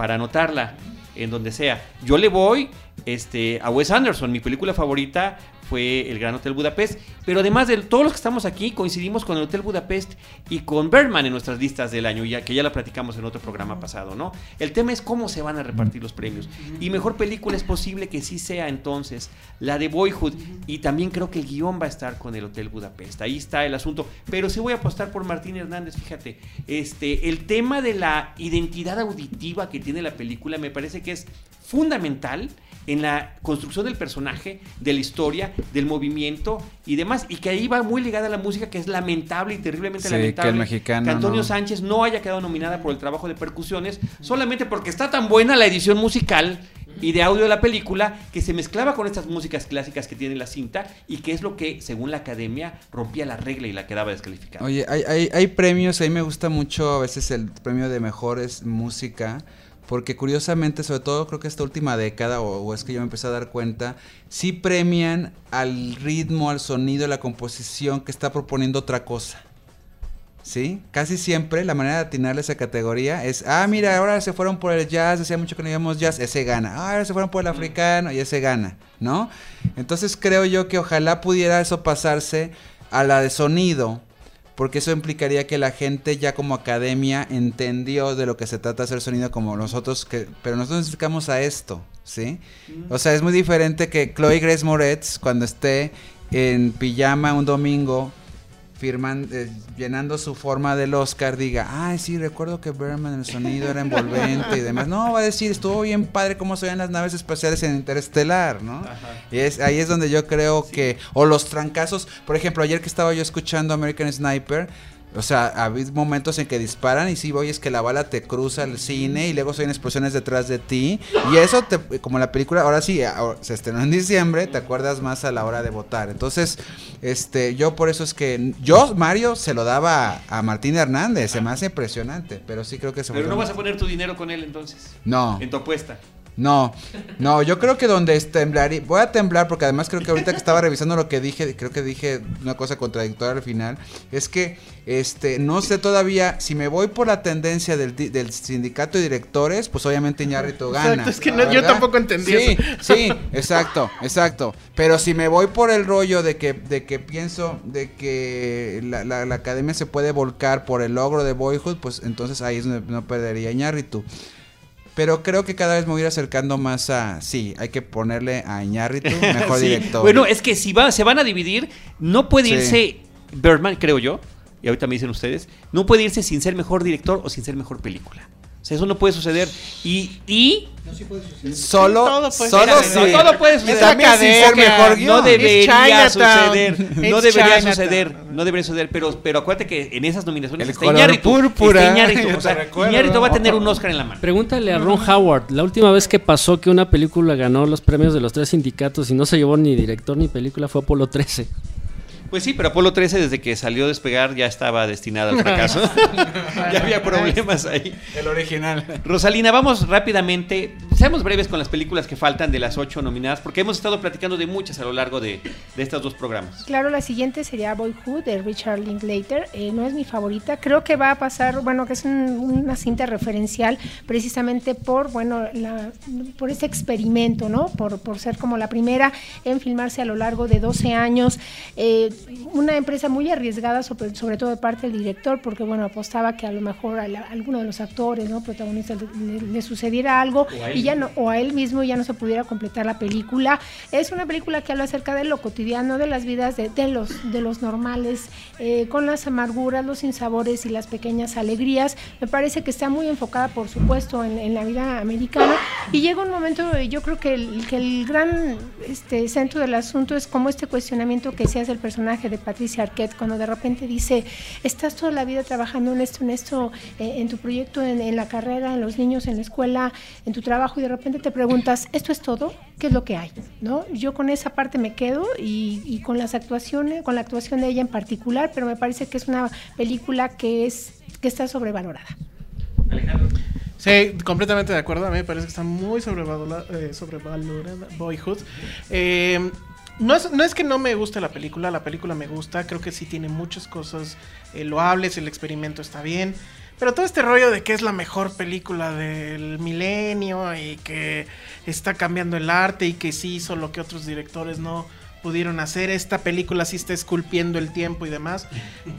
para anotarla en donde sea. Yo le voy este, a Wes Anderson, mi película favorita fue el Gran Hotel Budapest. Pero además de todos los que estamos aquí, coincidimos con el Hotel Budapest y con Bergman en nuestras listas del año, ya que ya la platicamos en otro programa pasado, ¿no? El tema es cómo se van a repartir los premios. Y mejor película es posible que sí sea entonces la de Boyhood. Y también creo que el guion va a estar con el Hotel Budapest. Ahí está el asunto. Pero sí voy a apostar por Martín Hernández, fíjate. Este, el tema de la identidad auditiva que tiene la película me parece que es fundamental en la construcción del personaje, de la historia, del movimiento y demás. Y que ahí va muy ligada a la música, que es lamentable y terriblemente lamentable que, Antonio Sánchez no haya quedado nominada por el trabajo de percusiones, solamente porque está tan buena la edición musical y de audio de la película que se mezclaba con estas músicas clásicas que tiene la cinta y que es lo que, según la academia, rompía la regla y la quedaba descalificada. Oye, hay, hay, hay premios, a mí me gusta mucho a veces el premio de mejores música porque curiosamente, sobre todo creo que esta última década, o, es que yo me empecé a dar cuenta, sí premian al ritmo, al sonido, a la composición que está proponiendo otra cosa. ¿Sí? Casi siempre la manera de atinarle esa categoría es, ah, mira, ahora se fueron por el jazz, hacía mucho que no íbamos jazz, ese gana. Ah, ahora se fueron por el africano y ese gana, ¿no? Entonces creo yo que ojalá pudiera eso pasarse a la de sonido, porque eso implicaría que la gente ya como academia entendió de lo que se trata hacer sonido como nosotros, que, pero nosotros nos dedicamos a esto, ¿sí? O sea, es muy diferente que Chloe Grace Moretz cuando esté en pijama un domingo firman, eh, llenando su forma del Oscar, diga, ay, sí, recuerdo que Berman el sonido era envolvente y demás. No, va a decir, estuvo bien padre cómo se ven las naves espaciales en Interestelar, ¿no? Y es, ahí es donde yo creo que, o los trancazos, por ejemplo, ayer que estaba yo escuchando American Sniper, o sea, había momentos en que disparan y sí, voy es que la bala te cruza el cine y luego son explosiones detrás de ti. Y eso, te, como la película, ahora sí, se estrenó en diciembre, te acuerdas más a la hora de votar. Entonces, este, yo por eso es que yo, Mario, se lo daba a Martín Hernández, se me hace impresionante, pero sí creo que se Pero no vas a poner tu dinero con él entonces. No. En tu apuesta. No, no, yo creo que donde es temblar, y voy a temblar porque además creo que ahorita que estaba revisando lo que dije, creo que dije una cosa contradictoria al final, es que este no sé todavía si me voy por la tendencia del, del sindicato de directores, pues obviamente Iñárritu gana. Exacto, es que no- yo tampoco entendí sí, eso. Sí, exacto, exacto. Pero si me voy por el rollo de que de que pienso de que la, la- la academia se puede volcar por el logro de Boyhood, pues entonces ahí es donde no perdería Iñárritu. Pero creo que cada vez me voy a ir acercando más a. Sí, hay que ponerle a Iñárritu mejor Sí. director. Bueno, es que si va, se van a dividir, no puede Sí. irse Birdman, creo yo, y ahorita me dicen ustedes, no puede irse sin ser mejor director o sin ser mejor película. Sea, eso no puede suceder. Y, y Solo, Todo puede solo suceder. sí. No, todo puede suceder. Ser mejor no debería suceder. No debería suceder. No debería suceder. Pero, pero acuérdate que en esas nominaciones El está color Iñárritu. púrpura, Está Iñárritu. O sea, recuerdo. Iñárritu va a tener un Oscar en la mano. Pregúntale a Ron Howard, la última vez que pasó que una película ganó los premios de los tres sindicatos y no se llevó ni director ni película fue Apolo 13. Pues sí, pero Apolo 13 desde que salió a despegar ya estaba destinada al fracaso. ya había problemas ahí. El original. Rosalina, vamos rápidamente, seamos breves con las películas que faltan de las ocho nominadas, porque hemos estado platicando de muchas a lo largo de, de estos dos programas. Claro, la siguiente sería Boyhood de Richard Linklater. Eh, no es mi favorita. Creo que va a pasar, bueno, que es un- una cinta referencial precisamente por, bueno, la- por ese experimento, ¿no? Por, por ser como la primera en filmarse a lo largo de 12 años. Eh, una empresa muy arriesgada, sobre, sobre todo de parte del director, porque, bueno, apostaba que a lo mejor a, la- a alguno de los actores, ¿no? Protagonistas le, le- sucediera algo y ya no, o a él mismo ya no se pudiera completar la película. Es una película que habla acerca de lo cotidiano, de las vidas de, de los, de los normales, eh, con las amarguras, los sinsabores y las pequeñas alegrías. Me parece que está muy enfocada, por supuesto, en, en la vida americana. Y llega un momento, yo creo que el, que el gran este, centro del asunto es como este cuestionamiento que se hace el personaje de Patricia Arquette cuando de repente dice, estás toda la vida trabajando en esto, en esto, eh, en tu proyecto, en, en la carrera, en los niños, en la escuela, en tu trabajo y de repente te preguntas, ¿esto es todo? ¿Qué es lo que hay? ¿No? Yo con esa parte me quedo y, y con las actuaciones, con la actuación de ella en particular, pero me parece que es una película que es que está sobrevalorada. Sí, completamente de acuerdo. A mí me parece que está muy sobrevalora- eh, sobrevalorada. Boyhood. Eh, no, es, no es que no me guste la película, la película me gusta. Creo que sí tiene muchas cosas eh, loables, el experimento está bien. Pero todo este rollo de que es la mejor película del milenio y que está cambiando el arte y que sí hizo lo que otros directores no pudieron hacer, esta película sí está esculpiendo el tiempo y demás.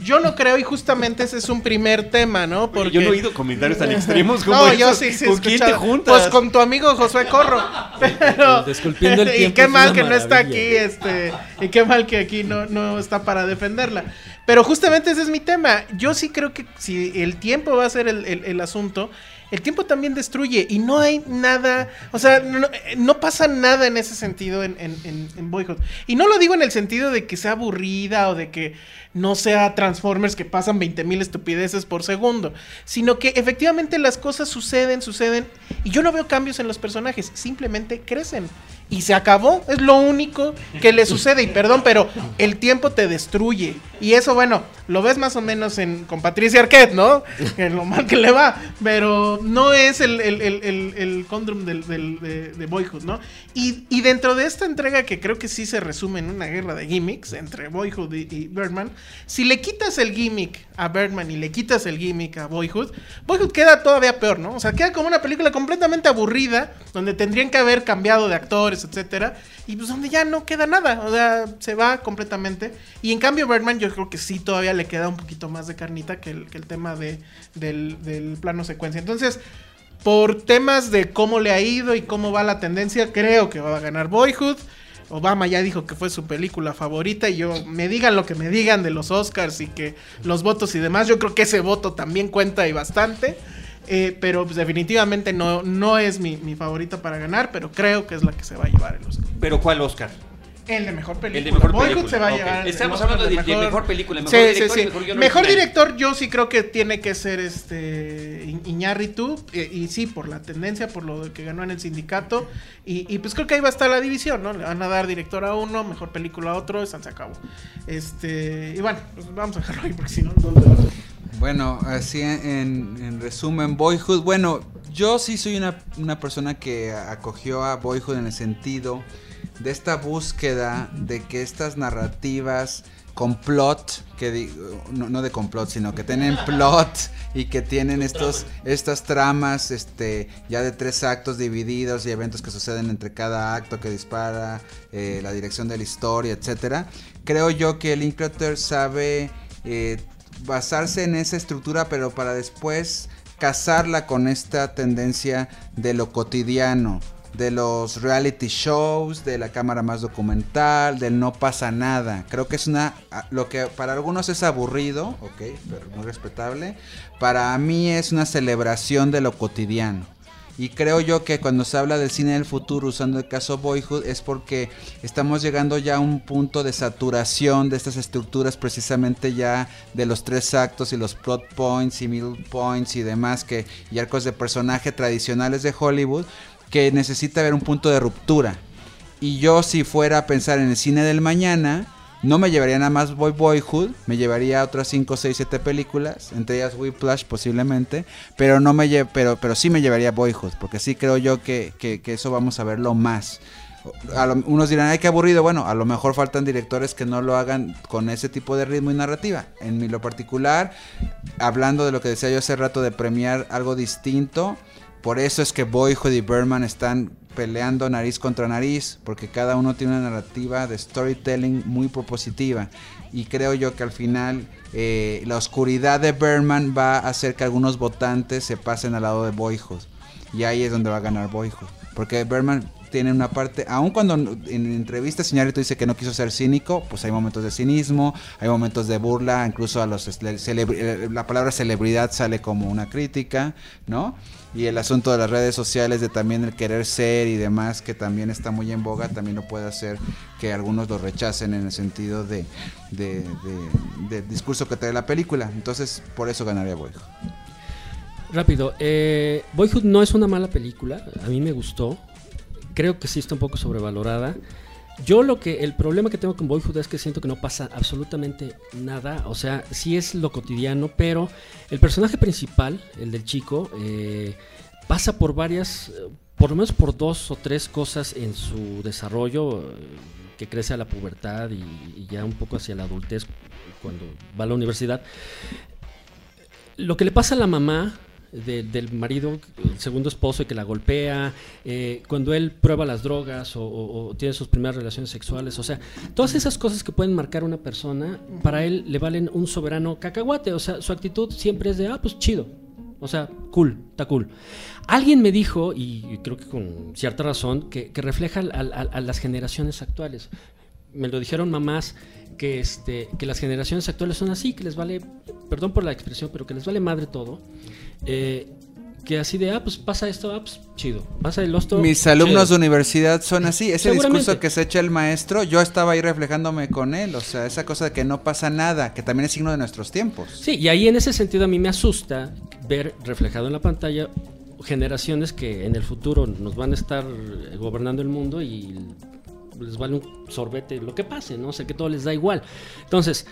Yo no creo y justamente ese es un primer tema, ¿no? Porque yo no he oído comentarios tan extremos como No, esos. yo sí, sí. ¿Con quién te escuchaba. juntas? Pues con tu amigo Josué Corro. Pero, de Esculpiendo el y Tiempo qué es mal una que no está aquí, este, y qué mal que aquí no, no está para defenderla. Pero justamente ese es mi tema. Yo sí creo que si el tiempo va a ser el, el- el asunto, el tiempo también destruye y no hay nada, o sea, no, no pasa nada en ese sentido en, en, en- en Boyhood. Y no lo digo en el sentido de que sea aburrida o de que no sea Transformers que pasan 20 mil estupideces por segundo, sino que efectivamente las cosas suceden, suceden y yo no veo cambios en los personajes, simplemente crecen. Y se acabó, es lo único que le sucede. Y perdón, pero el tiempo te destruye. Y eso, bueno, lo ves más o menos en, con Patricia Arquette, ¿no? En lo mal que le va. Pero no es el, el, el, el, condrum del, del- de, de Boyhood, ¿no? Y, y dentro de esta entrega, que creo que sí se resume en una guerra de gimmicks entre Boyhood y, y Birdman, si le quitas el gimmick a Birdman y le quitas el gimmick a Boyhood, Boyhood queda todavía peor, ¿no? O sea, queda como una película completamente aburrida, donde tendrían que haber cambiado de actores, etcétera, y pues donde ya no queda nada, o sea, se va completamente. Y en cambio, Birdman, yo creo que sí todavía le queda un poquito más de carnita que el, tema de, del, del plano secuencia. Entonces, por temas de cómo le ha ido y cómo va la tendencia, creo que va a ganar Boyhood. Obama ya dijo que fue su película favorita y yo me digan lo que me digan de los Oscars y que los votos y demás, yo creo que ese voto también cuenta y bastante. Eh, pero pues, definitivamente no, no es mi, mi favorita para ganar, pero creo que es la que se va a llevar el Oscar. ¿Pero cuál Oscar? El de mejor película. El de mejor Boyhood película, se va a llevar. Estamos hablando de- de mejor película, mejor Sí, director sí, sí. mejor Mejor director, yo sí creo que tiene que ser este Iñárritu. eh, y sí, por la tendencia, por lo de que ganó en el sindicato. Y, y pues creo que ahí va a estar la división, ¿no? Le van a dar director a uno, mejor película a otro, y se acabó. Este. Y bueno, pues vamos a dejarlo ahí porque si no, Bueno, así en, en resumen, Boyhood. Bueno, yo sí soy una, una persona que acogió a Boyhood en el sentido de esta búsqueda de que estas narrativas con plot, que digo, no, no de complot, sino que tienen plot y que tienen estos, estas tramas este, ya de tres actos divididos y eventos que suceden entre cada acto que dispara, eh, la dirección de la historia, etcétera. Creo yo que Linklater sabe eh, basarse en esa estructura, pero para después casarla con esta tendencia de lo cotidiano, de los reality shows, de la cámara más documental, del no pasa nada. Creo que es una, lo que para algunos es aburrido, ok, pero muy respetable, para mí es una celebración de lo cotidiano. Y creo yo que cuando se habla del cine del futuro usando el caso Boyhood es porque estamos llegando ya a un punto de saturación de estas estructuras precisamente ya de los tres actos y los plot points y middle points y demás que y arcos de personaje tradicionales de Hollywood que necesita haber un punto de ruptura. Y yo si fuera a pensar en el cine del mañana, no me llevaría nada más Boy Boyhood, me llevaría otras 5, 6, 7 películas, entre ellas Whiplash posiblemente, pero no me lle- pero, pero sí me llevaría Boyhood, porque sí creo yo que, que- que eso vamos a verlo más. A lo- unos dirán, ay, qué aburrido. Bueno, a lo mejor faltan directores que no lo hagan con ese tipo de ritmo y narrativa. En mi lo particular, hablando de lo que decía yo hace rato de premiar algo distinto, por eso es que Boyhood y Berman están peleando nariz contra nariz, porque cada uno tiene una narrativa de storytelling muy propositiva. Y creo yo que al final eh, la oscuridad de Berman va a hacer que algunos votantes se pasen al lado de Boyhood. Y ahí es donde va a ganar Boyhood. Porque Berman tiene una parte, aun cuando en entrevistas Señorito dice que no quiso ser cínico, pues hay momentos de cinismo, hay momentos de burla, incluso a los la palabra celebridad sale como una crítica, ¿no? Y el asunto de las redes sociales, de también el querer ser y demás, que también está muy en boga, también lo puede hacer que algunos lo rechacen en el sentido de, de, de- del discurso que trae la película. Entonces, por eso ganaría Boyhood. Rápido, eh, Boyhood no es una mala película, a mí me gustó, creo que sí está un poco sobrevalorada. Yo lo que, el problema que tengo con Boyhood es que siento que no pasa absolutamente nada, o sea, sí es lo cotidiano, pero el personaje principal, el del chico, eh, pasa por varias, eh, por lo menos por dos o tres cosas en su desarrollo, eh, que crece a la pubertad y, y ya un poco hacia la adultez cuando va a la universidad. Lo que le pasa a la mamá de- del marido, el segundo esposo, que la golpea, eh, cuando él prueba las drogas o, tiene sus primeras relaciones sexuales, o sea, todas esas cosas que pueden marcar una persona, para él le valen un soberano cacahuate, o sea, su actitud siempre es de, ah, pues chido, o sea, cool, está cool. Alguien me dijo, y creo que con cierta razón, que, que refleja a las generaciones actuales. Me lo dijeron mamás que, este, que las generaciones actuales son así, que les vale, perdón por la expresión, pero que les vale madre todo. Eh, que así de, ah, pues pasa esto, ah, pues chido. Pasa el otro. Mis alumnos de universidad son así. Ese discurso que se echa el maestro, yo estaba ahí reflejándome con él. O sea, esa cosa de que no pasa nada, que también es signo de nuestros tiempos. Sí, y ahí en ese sentido a mí me asusta ver reflejado en la pantalla generaciones que en el futuro nos van a estar gobernando el mundo y les vale un sorbete lo que pase, ¿no? O sea, que todo les da igual. Entonces,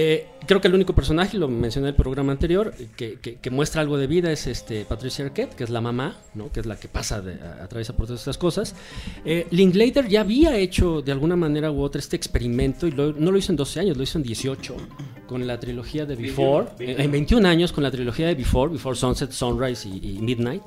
eh, creo que el único personaje, lo mencioné en el programa anterior, que, que- que muestra algo de vida es este Patricia Arquette, que es la mamá, ¿no? que es la que pasa, de, a- atraviesa por todas estas cosas. Eh, Linklater ya había hecho de alguna manera u otra este experimento, y lo- no lo hizo en 12 años, lo hizo en 18, con la trilogía de Before, eh, en 21 años con la trilogía de Before, Before Sunset, Sunrise y, y Midnight,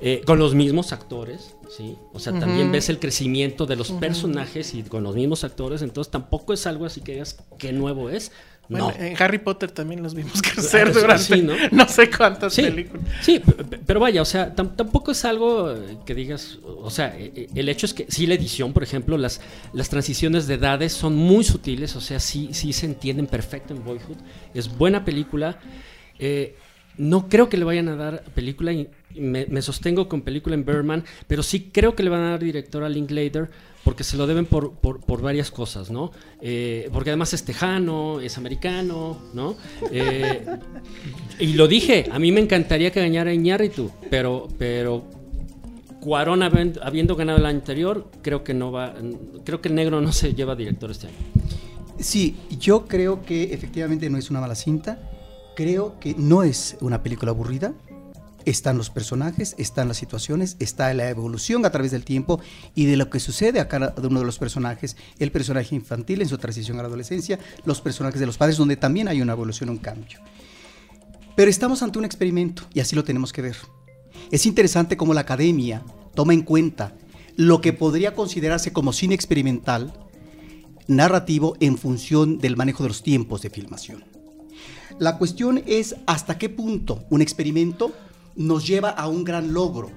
eh, con los mismos actores, ¿sí? O sea, también ves el crecimiento de los personajes y con los mismos actores, entonces tampoco es algo así que digas qué nuevo es. Bueno, no. en Harry Potter también los vimos crecer Ah, durante sí, ¿no? ¿no? sé cuántas Sí, películas. sí, pero vaya, o sea, tam- tampoco es algo eh, que digas, o sea, eh, eh, el hecho es que sí la edición, por ejemplo, las, las transiciones de edades son muy sutiles, o sea, sí, sí se entienden perfecto en Boyhood, es buena película, eh, no creo que le vayan a dar película, y me, sostengo con película en Berman, pero sí creo que le van a dar director a Linklater, porque se lo deben por, por, por varias cosas, ¿no? Eh, porque además es tejano, es americano, ¿no? Eh, y lo dije, a mí me encantaría que ganara Iñárritu, pero, pero Cuarón habiendo ganado el año anterior, creo que no va, creo que el negro no se lleva director este año. Sí, yo creo que efectivamente no es una mala cinta. Creo que no es una película aburrida. Están los personajes, están las situaciones, está la evolución a través del tiempo y de lo que sucede a cada uno de los personajes. El personaje infantil en su transición a la adolescencia, los personajes de los padres, donde también hay una evolución, un cambio. Pero estamos ante un experimento y así lo tenemos que ver. Es interesante cómo la academia toma en cuenta lo que podría considerarse como cine experimental narrativo en función del manejo de los tiempos de filmación. La cuestión es hasta qué punto un experimento nos lleva a un gran logro.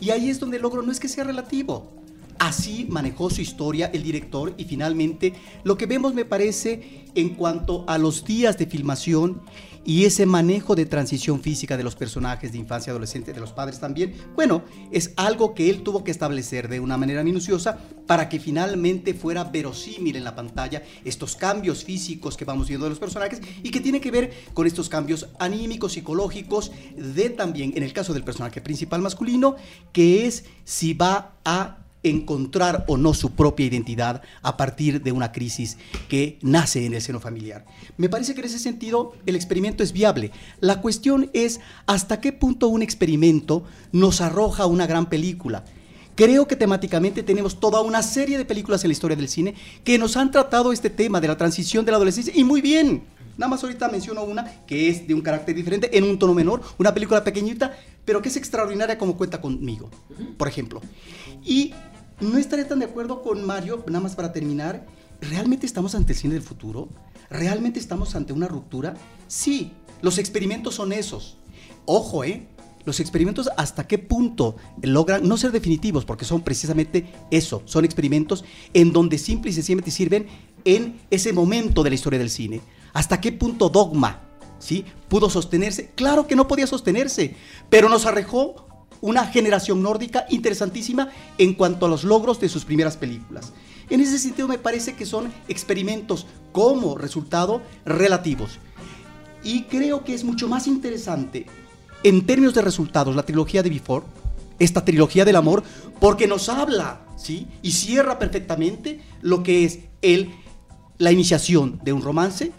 Y ahí es donde el logro no es que sea relativo. Así manejó su historia el director y finalmente lo que vemos me parece en cuanto a los días de filmación y ese manejo de transición física de los personajes de infancia, adolescente, de los padres también, bueno, es algo que él tuvo que establecer de una manera minuciosa para que finalmente fuera verosímil en la pantalla estos cambios físicos que vamos viendo de los personajes y que tiene que ver con estos cambios anímicos, psicológicos, de también, en el caso del personaje principal masculino, que es si va a encontrar o no su propia identidad a partir de una crisis que nace en el seno familiar. Me parece que en ese sentido el experimento es viable. La cuestión es hasta qué punto un experimento nos arroja una gran película. Creo que temáticamente tenemos toda una serie de películas en la historia del cine que nos han tratado este tema de la transición de la adolescencia y muy bien. Nada más ahorita menciono una que es de un carácter diferente, en un tono menor, una película pequeñita, pero que es extraordinaria como cuenta conmigo, por ejemplo. Y no estaré tan de acuerdo con Mario, nada más para terminar. ¿Realmente estamos ante el cine del futuro? ¿Realmente estamos ante una ruptura? Sí, los experimentos son esos. Ojo, ¿eh? Los experimentos hasta qué punto logran no ser definitivos, porque son precisamente eso, son experimentos en donde simple y sencillamente sirven en ese momento de la historia del cine. ¿Hasta qué punto dogma, ¿sí? Pudo sostenerse? Claro que no podía sostenerse, pero nos arrojó una generación nórdica interesantísima en cuanto a los logros de sus primeras películas. En ese sentido me parece que son experimentos como resultado relativos. Y creo que es mucho más interesante en términos de resultados la trilogía de Before, esta trilogía del amor, porque nos habla, ¿sí? Y cierra perfectamente lo que es el, la iniciación de un romance,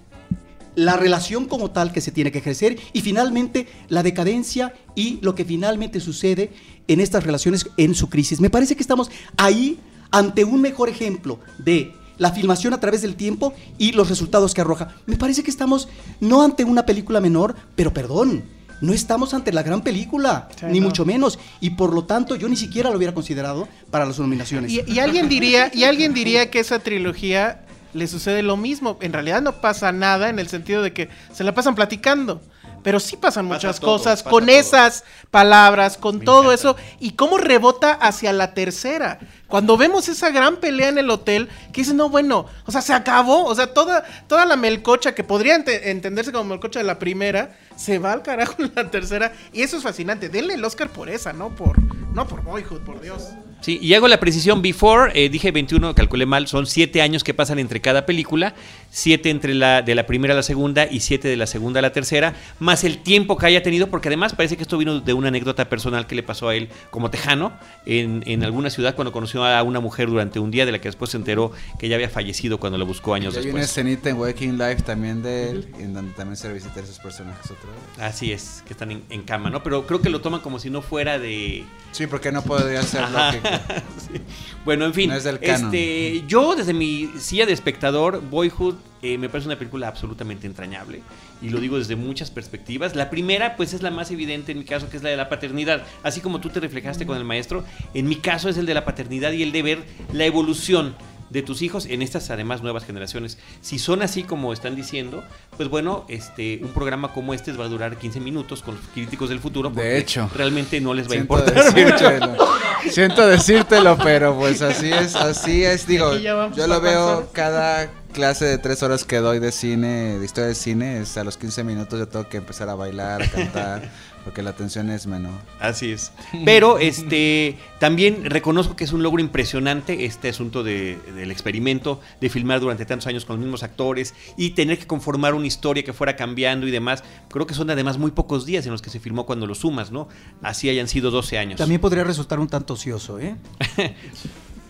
la relación como tal que se tiene que ejercer y finalmente la decadencia y lo que finalmente sucede en estas relaciones en su crisis. Me parece que estamos ahí ante un mejor ejemplo de la filmación a través del tiempo y los resultados que arroja. Me parece que estamos no ante una película menor, pero perdón, no estamos ante la gran película, Sí, ni no. mucho menos. Y por lo tanto, yo ni siquiera lo hubiera considerado para las nominaciones. Y, y alguien diría, y alguien diría que esa trilogía le sucede lo mismo. En realidad no pasa nada en el sentido de que se la pasan platicando. Pero sí pasan Pasa muchas todo, cosas con todo. esas palabras, con Me todo encanta. eso. Y cómo rebota hacia la tercera. Cuando vemos esa gran pelea en el hotel, que dices, no, bueno, o sea, se acabó. O sea, toda, toda la melcocha que podría ente- entenderse como melcocha de la primera, se va al carajo en la tercera. Y eso es fascinante. Denle el Oscar por esa, no por, no por Boyhood, por Dios. Sí, y hago la precisión before, eh, dije 21, calculé mal, son 7 años que pasan entre cada película, 7 entre la de la primera a la segunda y 7 de la segunda a la tercera, más el tiempo que haya tenido, porque además parece que esto vino de una anécdota personal que le pasó a él como tejano en, en alguna ciudad cuando conoció a una mujer durante un día de la que después se enteró que ya había fallecido cuando la buscó años Y hay una después. escenita en Waking Life también de él, en donde también se revisitan esos personajes otra vez. Así es, que están en, en cama, ¿no? Pero creo que lo toman como si no fuera de... Sí, porque no podría ser Ajá. lógico. Sí. Bueno, en fin. No es del canon. este, yo, desde mi silla de espectador, Boyhood eh, me parece una película absolutamente entrañable. Y lo digo desde muchas perspectivas. La primera, pues, es la más evidente en mi caso, que es la de la paternidad. Así como tú te reflejaste con el maestro, en mi caso es el de la paternidad y el de ver la evolución de tus hijos en estas además nuevas generaciones. Si son así como están diciendo, pues bueno, este un programa como este va a durar 15 minutos con los críticos del futuro porque De hecho. realmente no les va a Siento importar. decírtelo, siento decírtelo, pero pues así es, así es, digo, yo lo veo cada clase de tres horas que doy de cine, de historia de cine, es a los 15 minutos yo tengo que empezar a bailar, a cantar, porque la atención es menor. Así es. Pero este también reconozco que es un logro impresionante este asunto de- del experimento de filmar durante tantos años con los mismos actores y tener que conformar una historia que fuera cambiando y demás. Creo que son además muy pocos días en los que se filmó cuando lo sumas, ¿no? Así hayan sido 12 años. También podría resultar un tanto ocioso, ¿eh?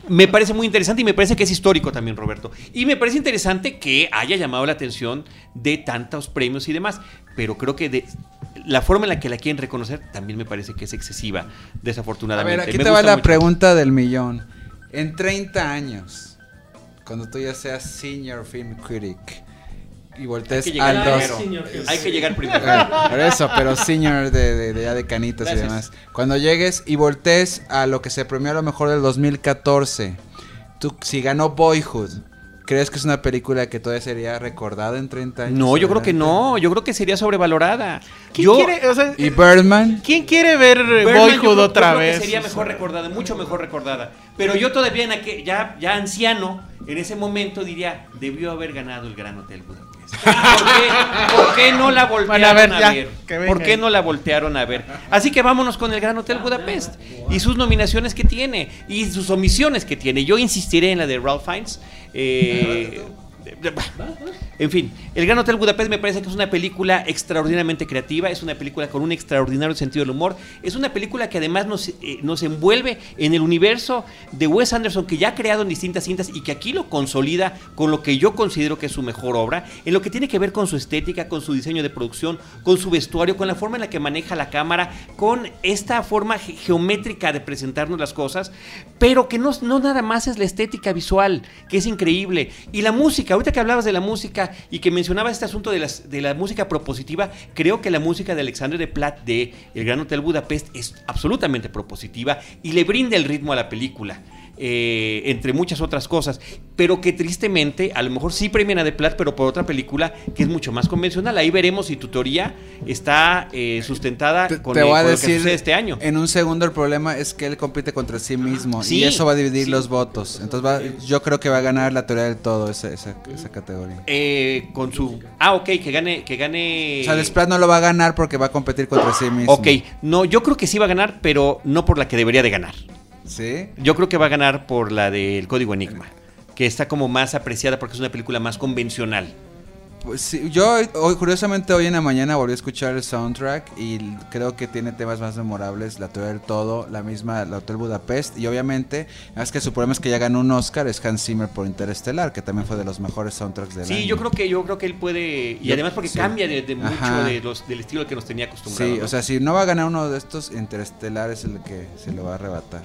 Me parece muy interesante y me parece que es histórico también, Roberto. Y me parece interesante que haya llamado la atención de tantos premios y demás. Pero creo que de, la forma en la que la quieren reconocer también me parece que es excesiva, A desafortunadamente. ver, aquí Me te va la mucho. pregunta del millón. En 30 años, cuando tú ya seas senior film critic y Hay voltees que llegar al primero. dos. Hay que llegar primero. Por eso, pero senior de, de, de ya de canitas Gracias. y demás. Cuando llegues y voltees a lo que se premió a lo mejor del 2014, tú, si ganó Boyhood, ¿crees que es una película que todavía sería recordada en 30 años? No, yo creo que no. Yo creo que sería sobrevalorada. ¿Quién Yo, quiere, o sea, ¿Y Birdman? ¿quién quiere ver Birdman, yo Boyhood yo otra creo que vez? sería O sea, mejor recordada, mucho mejor recordada. Pero yo todavía, en aquel- ya, ya anciano, en ese momento diría, debió haber ganado el Gran Hotel Budapest. ¿Por qué, por qué no la voltearon Bueno, a a ver? ver, ya, que venga ¿Por qué no la voltearon a ver? Así que vámonos con el Gran Hotel Budapest y sus nominaciones que tiene y sus omisiones que tiene. Yo insistiré en la de Ralph Fiennes. Eh, en fin, El Gran Hotel Budapest me parece que es una película extraordinariamente creativa, es una película con un extraordinario sentido del humor, es una película que además nos, eh, nos envuelve en el universo de Wes Anderson que ya ha creado en distintas cintas y que aquí lo consolida con lo que yo considero que es su mejor obra, en lo que tiene que ver con su estética, con su diseño de producción, con su vestuario, con la forma en la que maneja la cámara, con esta forma ge- geométrica de presentarnos las cosas, pero que no, no nada más es la estética visual, que es increíble. Y la música, ahorita que hablabas de la música y que mencionabas este asunto de, las, de la música propositiva, creo que la música de Alexandre de Plat de El Gran Hotel Budapest es absolutamente propositiva y le brinda el ritmo a la película. Eh, entre muchas otras cosas, pero que tristemente a lo mejor sí premian a De Plat, pero por otra película que es mucho más convencional. Ahí veremos si tu teoría está eh, sustentada Te, con, te voy a con lo que decir sucede este año. En un segundo el problema es que él compite contra sí mismo Sí, y eso va a dividir sí. los votos. Entonces va- yo creo que va a ganar la teoría del todo esa, esa, esa categoría. Eh, con su ah ok que gane que gane O sea, Desplat no lo va a ganar porque va a competir contra sí mismo. ok no yo creo que sí va a ganar pero no por la que debería de ganar ¿Sí? yo creo que va a ganar por la del código enigma que está como más apreciada porque es una película más convencional Pues sí, yo hoy, curiosamente hoy en la mañana volví a escuchar el soundtrack y creo que tiene temas más memorables, la teoría del todo, la misma, la Hotel Budapest y obviamente, es que su problema es que ya ganó un Oscar, es Hans Zimmer por Interestelar, que también fue de los mejores soundtracks del año. sí yo creo que yo creo que él puede y Yo- además porque sí. cambia de, de mucho de los, del estilo que nos tenía acostumbrado Sí, ¿no? o sea, si no va a ganar uno de estos, Interestelar es el que se lo va a arrebatar.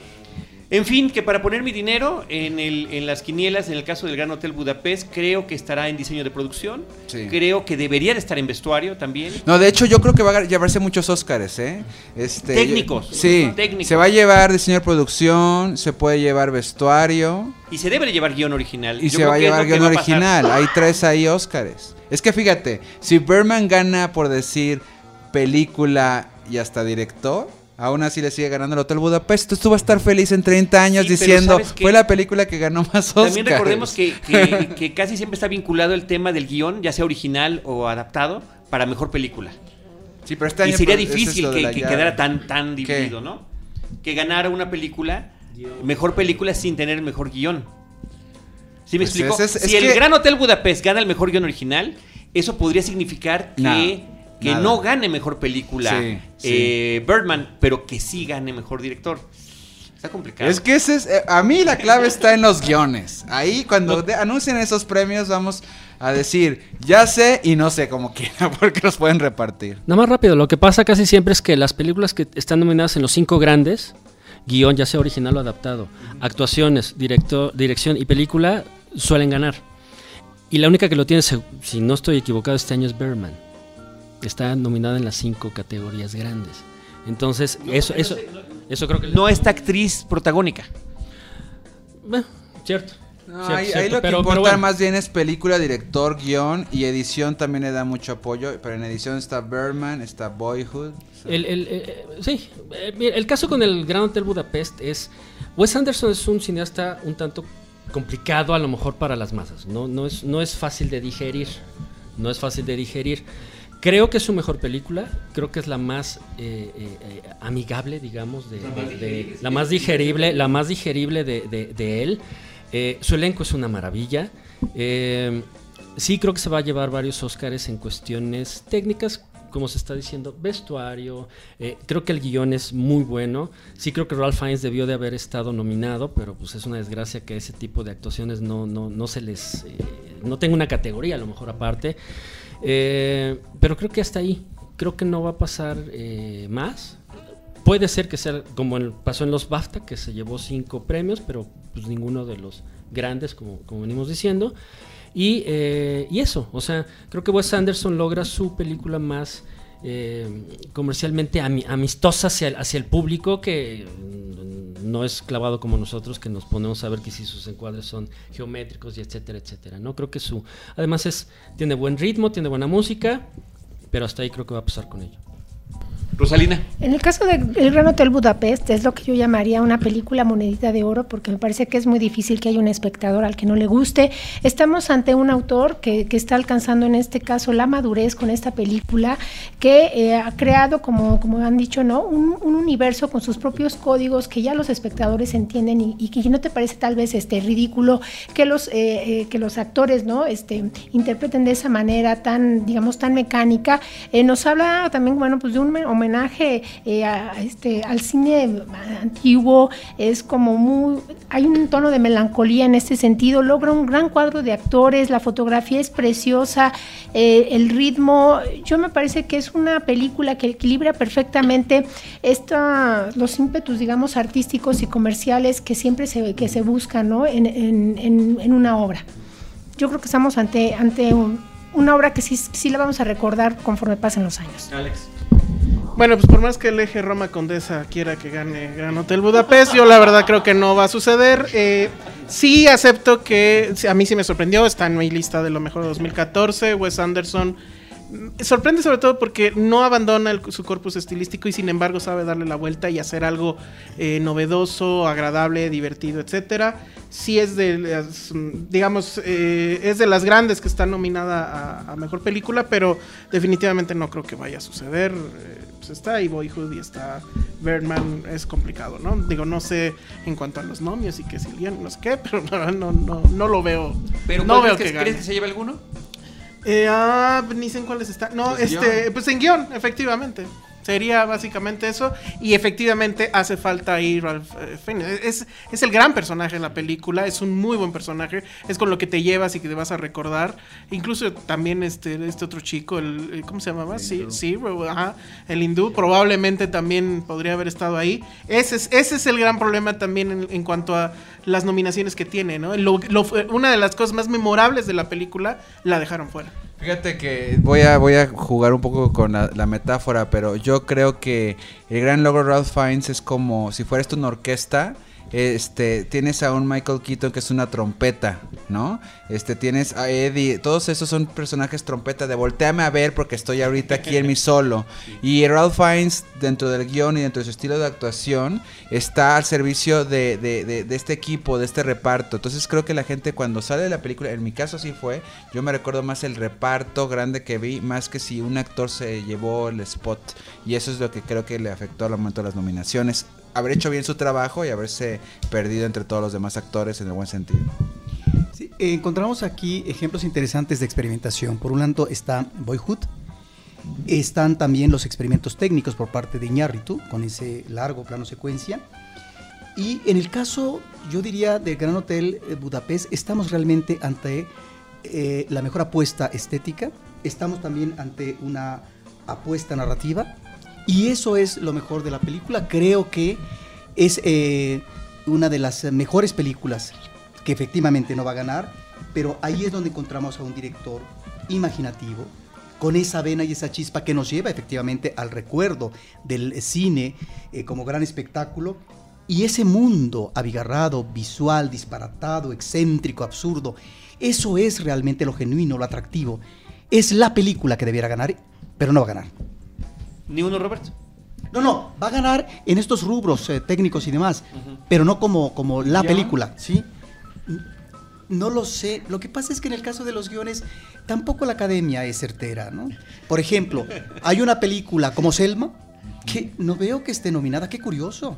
En fin, que para poner mi dinero en, el, en las quinielas, en el caso del Gran Hotel Budapest, creo que estará en diseño de producción. Sí. Creo que debería de estar en vestuario también. No, de hecho yo creo que va a llevarse muchos Óscares, ¿eh? Este, Técnicos. yo- sí. Técnicos. Se va a llevar diseño de producción, se puede llevar vestuario Y se debe de llevar guion original. y Yo se creo va a llevar guion original. Hay tres ahí Óscares. Es que fíjate, si Berman gana por decir película y hasta director, aún así le sigue ganando el Hotel Budapest. Entonces tú vas a estar feliz en 30 años Sí, diciendo, fue la película que ganó más Óscares. También recordemos que, que- que casi siempre está vinculado el tema del guion, ya sea original o adaptado, para mejor película. Sí, pero este y año, sería pues, es difícil que, quedara tan, tan dividido, ¿Qué? ¿no? Que ganara una película, mejor película sin tener el mejor guion. ¿Sí me Pues explico? ese es- es si el Gran Hotel Budapest gana el mejor guion original, eso podría significar que, que nada. no gane mejor película Sí, sí. eh, Birdman, pero que sí gane mejor director. Está complicado. Es que ese es, eh, a mí la clave está en los guiones. Ahí cuando anuncien esos premios vamos a decir, ya sé y no sé cómo quiera, porque los pueden repartir. Nada más rápido, lo que pasa casi siempre es que las películas que están nominadas en los cinco grandes, guion ya sea original o adaptado, actuaciones, director, dirección y película, suelen ganar. Y la única que lo tiene, si no estoy equivocado, este año es Berman. Está nominada en las cinco categorías grandes. Entonces, eso, eso, eso creo que... no esta actriz protagónica. Bueno, cierto. No, Cierto, ahí, lo que pero- importa pero bueno. más bien es película, director, guion y edición también le da mucho apoyo. Pero en edición está Birdman, está Boyhood. El, el- eh, sí, eh, el caso con el Gran Hotel Budapest es. Wes Anderson es un cineasta un tanto complicado a lo mejor para las masas. No, no, es, no es fácil de digerir. No es fácil de digerir. Creo que es su mejor película. Creo que es la más eh, eh, eh, amigable, digamos, de, de- de- la más digerible, la más digerible de, él. Eh, su elenco es una maravilla. Sí creo que se va a llevar varios Óscares en cuestiones técnicas, como se está diciendo, vestuario. eh, creo que el guion es muy bueno. Sí creo que Ralph Fiennes debió de haber estado nominado, pero pues es una desgracia que ese tipo de actuaciones no, no, no se les... eh, no tenga una categoría a lo mejor aparte. Eh, pero creo que hasta ahí. Creo que no va a pasar eh, más. Puede ser que sea como el- pasó en los BAFTA, que se llevó cinco premios, pero pues ninguno de los grandes, como, venimos diciendo. Y, eh, y eso, o sea, creo que Wes Anderson logra su película más eh, comercialmente ami- amistosa hacia el, hacia el público, que no es clavado como nosotros, que nos ponemos a ver que si sus encuadres son geométricos y etcétera, etcétera. No creo que su. Además, es tiene buen ritmo, tiene buena música, pero hasta ahí creo que va a pasar con ello. Rosalina. En el caso de El Gran Hotel Budapest es lo que yo llamaría una película monedita de oro porque me parece que es muy difícil que haya un espectador al que no le guste. Estamos ante un autor que, que está alcanzando en este caso la madurez con esta película que eh, ha creado, como, como han dicho, ¿no? Un, un universo con sus propios códigos que ya los espectadores entienden y, que no te parece tal vez este ridículo que los, eh, eh, que los actores ¿no? este, interpreten de esa manera tan, digamos, tan mecánica. Nos habla también, bueno, pues de un homenaje eh, a, este, al cine antiguo, es como muy, hay un tono de melancolía en este sentido, logra un gran cuadro de actores, la fotografía es preciosa, eh, el ritmo, yo me parece que es una película que equilibra perfectamente esta, los ímpetus, digamos, artísticos y comerciales que siempre se, que se buscan ¿no? en- en- en una obra. Yo creo que estamos ante, ante un- una obra que sí, sí la vamos a recordar conforme pasen los años. Alex. Bueno, pues por más que el eje Roma Condesa quiera que gane Gran Hotel Budapest, yo la verdad creo que no va a suceder. Eh, sí acepto que a mí sí me sorprendió, está en mi lista de lo mejor de 2014. Wes Anderson sorprende sobre todo porque no abandona el- su corpus estilístico y sin embargo sabe darle la vuelta y hacer algo eh, novedoso, agradable, divertido, etcétera. Sí es de, las, digamos, eh, es de las grandes que está nominada a, a mejor película, pero definitivamente no creo que vaya a suceder. Eh, pues está ahí Boyhood y está Birdman, es complicado, ¿no? Digo, no sé en cuanto a los nomios y que si no sé qué, pero no, no, no, no lo veo. ¿Pero no veo que que, crees que se lleve alguno? Eh, ah, ni sé en cuáles están. No, Pues este, guion. pues en guion, efectivamente. Sería básicamente eso. Y efectivamente hace falta ahí Ralph eh, Fiennes. Es, es el gran personaje de la película. Es un muy buen personaje. Es con lo que te llevas y que te vas a recordar. Incluso también este, este otro chico, el, el- ¿cómo se llamaba? Sí, sí, ajá, el hindú. Probablemente también podría haber estado ahí. Ese es, ese es el gran problema también en, en cuanto a las nominaciones que tiene, ¿no? Lo- lo- una de las cosas más memorables de la película la dejaron fuera. Fíjate que voy a, voy a jugar un poco con la, la metáfora, pero yo creo que el gran logro de Ralph Fiennes es como si fuera esto una orquesta. Este, tienes a un Michael Keaton que es una trompeta, ¿no? Este, tienes a Eddie, todos esos son personajes trompeta de volteame a ver porque estoy ahorita aquí en mi solo. Y Ralph Fiennes, dentro del guion y dentro de su estilo de actuación, está al servicio de, de- de- de este equipo, de este reparto. Entonces creo que la gente cuando sale de la película, en mi caso así fue, yo me recuerdo más el reparto grande que vi, más que si un actor se llevó el spot. Y eso es lo que creo que le afectó al momento de las nominaciones. Haber hecho bien su trabajo y haberse perdido entre todos los demás actores en el buen sentido. Sí, encontramos aquí ejemplos interesantes de experimentación. Por un lado está Boyhood. Están también los experimentos técnicos por parte de Iñárritu, con ese largo plano secuencia. Y en el caso, yo diría, del Gran Hotel eh, Budapest, estamos realmente ante eh, la mejor apuesta estética. Estamos también ante una apuesta narrativa. Y eso es lo mejor de la película. Creo que es eh, una de las mejores películas que efectivamente no va a ganar, pero ahí es donde encontramos a un director imaginativo, con esa vena y esa chispa que nos lleva efectivamente al recuerdo del cine eh, como gran espectáculo, Y ese mundo abigarrado, visual, disparatado, excéntrico, absurdo, eso es realmente lo genuino, lo atractivo. Es la película que debiera ganar, pero no va a ganar. Ni uno, Roberto. No, no, va a ganar en estos rubros eh, técnicos y demás, pero no como, como la ¿Ya? película, ¿sí? No lo sé. Lo que pasa es que en el caso de los guiones, tampoco la academia es certera, ¿no? Por ejemplo, hay una película como Selma que no veo que esté nominada. Qué curioso.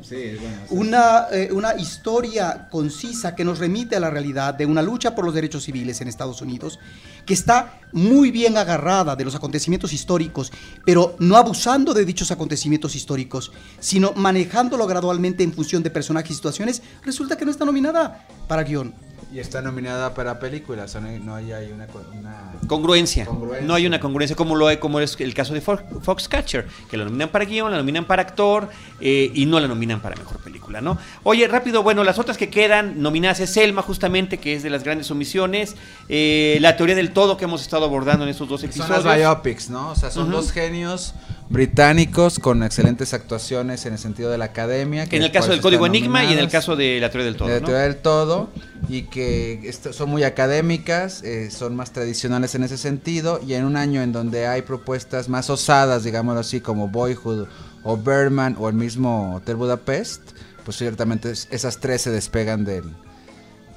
Una, eh, una historia concisa que nos remite a la realidad de una lucha por los derechos civiles en Estados Unidos, que está muy bien agarrada de los acontecimientos históricos, pero no abusando de dichos acontecimientos históricos, sino manejándolo gradualmente en función de personajes y situaciones, resulta que no está nominada para guion. Y está nominada para películas, o no hay, no hay una, una- Congruencia. Congruencia. No hay una congruencia como lo hay, como es el caso de Fo- Foxcatcher, que la nominan para guion, la nominan para actor eh, y no la nominan para mejor película, ¿no? Oye, rápido, bueno, las otras que quedan nominadas es Selma, justamente, que es de las grandes omisiones, eh, la teoría del todo que hemos estado abordando en estos dos Son episodios. las biopics, ¿no? O sea, son Ujú. dos genios británicos con excelentes actuaciones en el sentido de la academia. que en el caso del Código Enigma y en el caso de la teoría del todo. de la ¿no? teoría del todo y que son muy académicas, eh, son más tradicionales en ese sentido y en un año en donde hay propuestas más osadas, digámoslo así, como Boyhood o Birdman o el mismo Hotel Budapest, pues ciertamente es- esas tres se despegan del,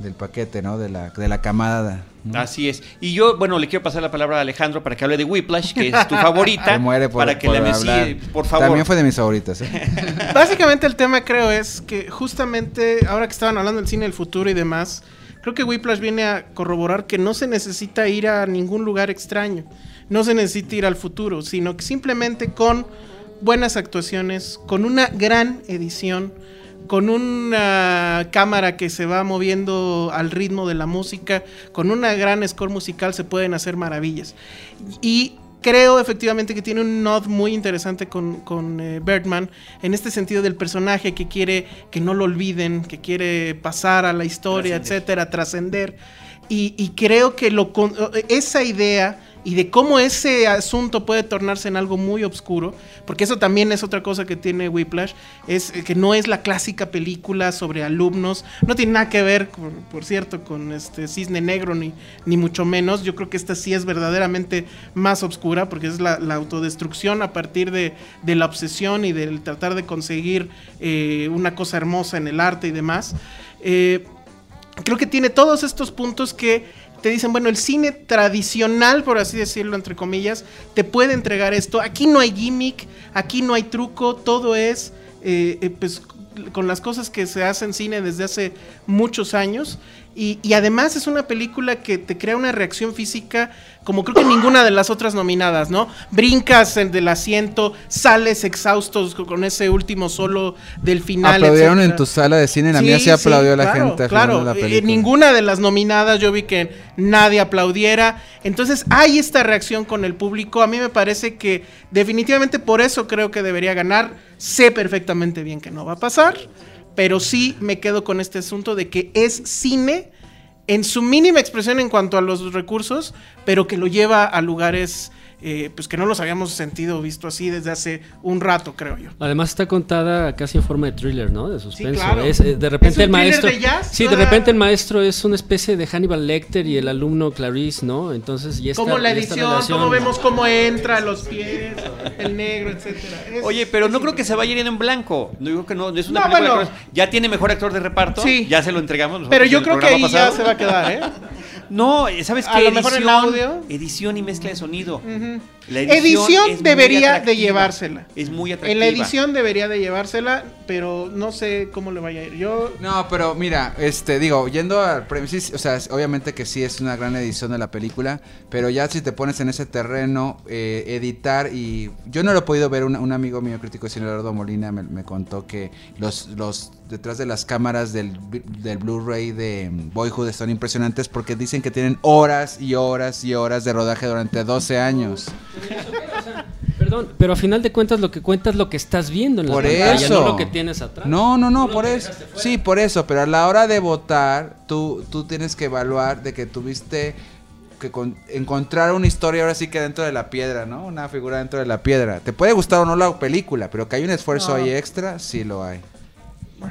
del paquete, ¿no? De la, de la camada. ¿no? Así es. Y yo, bueno, le quiero pasar la palabra a Alejandro para que hable de Whiplash, que es tu favorita. Se muere por, para que por la por favor. También fue de mis favoritas. ¿eh? Básicamente el tema creo es que justamente ahora que estaban hablando del cine del futuro y demás, creo que Whiplash viene a corroborar que no se necesita ir a ningún lugar extraño, no se necesita ir al futuro, sino que simplemente con buenas actuaciones, con una gran edición, con una cámara que se va moviendo al ritmo de la música, con una gran score musical se pueden hacer maravillas. Y creo efectivamente que tiene un nod muy interesante con, con eh, Birdman, en este sentido del personaje que quiere que no lo olviden, que quiere pasar a la historia, Trascender. etcétera, trascender. Y, y creo que lo, con- esa idea y de cómo ese asunto puede tornarse en algo muy oscuro, porque eso también es otra cosa que tiene Whiplash, es que no es la clásica película sobre alumnos, no tiene nada que ver, por, cierto, con este Cisne Negro, ni, ni mucho menos, yo creo que esta sí es verdaderamente más oscura, porque es la, la autodestrucción a partir de, de la obsesión y del tratar de conseguir eh, una cosa hermosa en el arte y demás. Eh, creo que tiene todos estos puntos que te dicen, bueno, el cine tradicional, por así decirlo, entre comillas, te puede entregar esto. Aquí no hay gimmick, aquí no hay truco, todo es, eh, eh, pues, con las cosas que se hacen cine desde hace muchos años. Y, y además es una película que te crea una reacción física como creo que ninguna de las otras nominadas, ¿no? Brincas en- del asiento, sales exhaustos con- ese último solo del final. Aplaudieron en tu sala de cine, la mía sí aplaudió la claro, gente Claro, la Eh, película. ninguna de las nominadas yo vi que nadie aplaudiera. Entonces hay esta reacción con el público. A mí me parece que definitivamente por eso creo que debería ganar. Sé perfectamente bien que no va a pasar, pero sí me quedo con este asunto de que es cine en su mínima expresión en cuanto a los recursos, pero que lo lleva a lugares eh, pues que no los habíamos sentido o visto así desde hace un rato, creo yo. Además está contada casi en forma de thriller, ¿no? De suspenso. claro. Es, eh, de repente ¿Es un el maestro. de jazz? Sí, de repente el maestro es una especie de Hannibal Lecter y el alumno Clarice, ¿no? Entonces, y esta, Como la edición, relación- cómo vemos cómo entra, los pies, el negro, etcétera. Es- Oye, pero no creo que se vaya a ir en blanco. No digo que no, es una No, película bueno. que- ya tiene mejor actor de reparto. Sí. Ya se lo entregamos. nosotros Pero yo creo que ahí programa ya pasado. se va a quedar, ¿eh? No, ¿sabes A qué? lo mejor en audio. Edición y mezcla de sonido. Ujú. La Edición es muy debería de llevársela. Es muy atractiva. En la edición debería de llevársela, pero no sé cómo le vaya a ir. Yo No, pero mira, este, digo, yendo al sí, o sea, obviamente que sí es una gran edición de la película, pero ya si te pones en ese terreno, eh, editar y yo no lo he podido ver, un, un amigo mío crítico de cine, Eduardo Molina, me, me contó que los, los detrás de las cámaras del, del Blu-ray de Boyhood son impresionantes porque dicen que tienen horas y horas y horas de rodaje durante 12 años. Perdón, pero a final de cuentas lo que cuentas es lo que estás viendo en la Por pantalla, eso. no lo que tienes atrás. No, no, no, por eso. Sí, por eso, pero a la hora de votar, tú, tú tienes que evaluar de que tuviste que con- encontrar una historia ahora sí que dentro de la piedra, ¿no? Una figura dentro de la piedra. Te puede gustar o no la película, pero que hay un esfuerzo No. ahí extra, sí lo hay.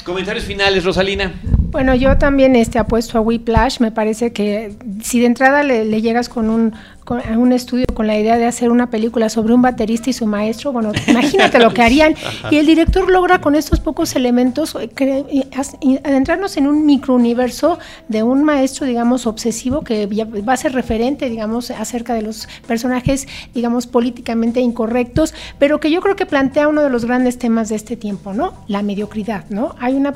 Comentarios finales, Rosalina. Bueno, yo también este, apuesto a Whiplash. Me parece que si de entrada le, le llegas con un, a un estudio con la idea de hacer una película sobre un baterista y su maestro, bueno, imagínate lo que harían. Y el director logra con estos pocos elementos eh, adentrarnos en un microuniverso de un maestro, digamos, obsesivo que va a ser referente, digamos, acerca de los personajes, digamos, políticamente incorrectos, pero que yo creo que plantea uno de los grandes temas de este tiempo, ¿no? La mediocridad, ¿no? Hay una,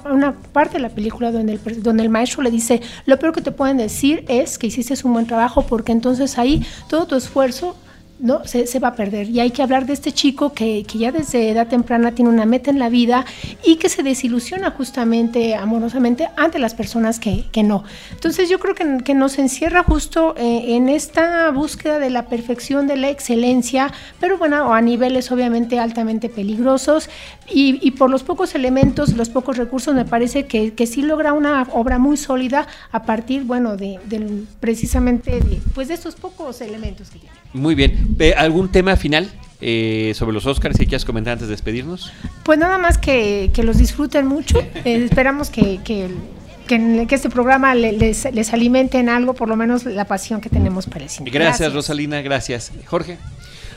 parte de la película donde el, donde el maestro le dice, lo peor que te pueden decir es que hiciste un buen trabajo porque entonces ahí todo tu esfuerzo ¿no? Se, va a perder. Y hay que hablar de este chico que, que ya desde edad temprana tiene una meta en la vida y que se desilusiona justamente, amorosamente, ante las personas que, que no. Entonces yo creo que, que nos encierra justo eh, en esta búsqueda de la perfección, de la excelencia, pero bueno, a niveles obviamente altamente peligrosos y, y por los pocos elementos, los pocos recursos, me parece que, sí logra una obra muy sólida a partir, bueno, de, del- precisamente de, pues de estos pocos elementos que tiene. Muy bien. Eh, ¿Algún tema final eh, sobre los Oscars que quieras comentar antes de despedirnos? Pues nada más que, que los disfruten mucho. Eh, esperamos que, que, que, que este programa le- les, les alimente en algo, por lo menos la pasión que tenemos para el cine. Gracias, Rosalina, gracias. Jorge.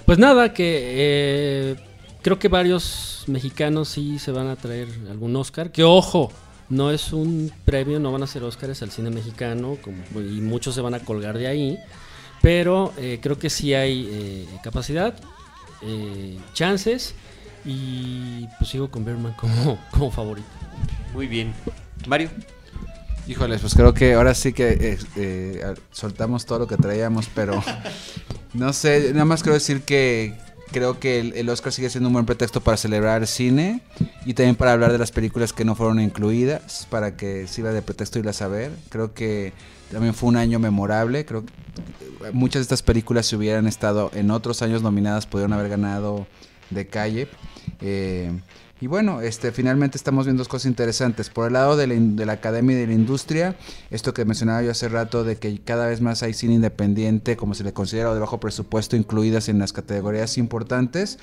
Pues nada, que eh, creo que varios mexicanos sí se van a traer algún Oscar. Que ojo, no es un premio, no van a ser Oscars al cine mexicano como, y muchos se van a colgar de ahí. Pero eh, creo que sí hay eh, capacidad, eh, chances y pues sigo con Berman como, como favorito. Muy bien. Mario. Híjoles, pues creo que ahora sí que eh, eh, a- soltamos todo lo que traíamos, pero no sé, nada más quiero decir que creo que el, el Oscar sigue siendo un buen pretexto para celebrar el cine y también para hablar de las películas que no fueron incluidas, para que sirva de pretexto irlas a ver. Creo que también fue un año memorable, creo que eh, muchas de estas películas si hubieran estado en otros años nominadas pudieron haber ganado de calle. Eh, y bueno, este, finalmente estamos viendo dos cosas interesantes. Por el lado de la, de la academia y de la industria, esto que mencionaba yo hace rato, de que cada vez más hay cine independiente, como se le considera, o de bajo presupuesto, incluidas en las categorías importantes.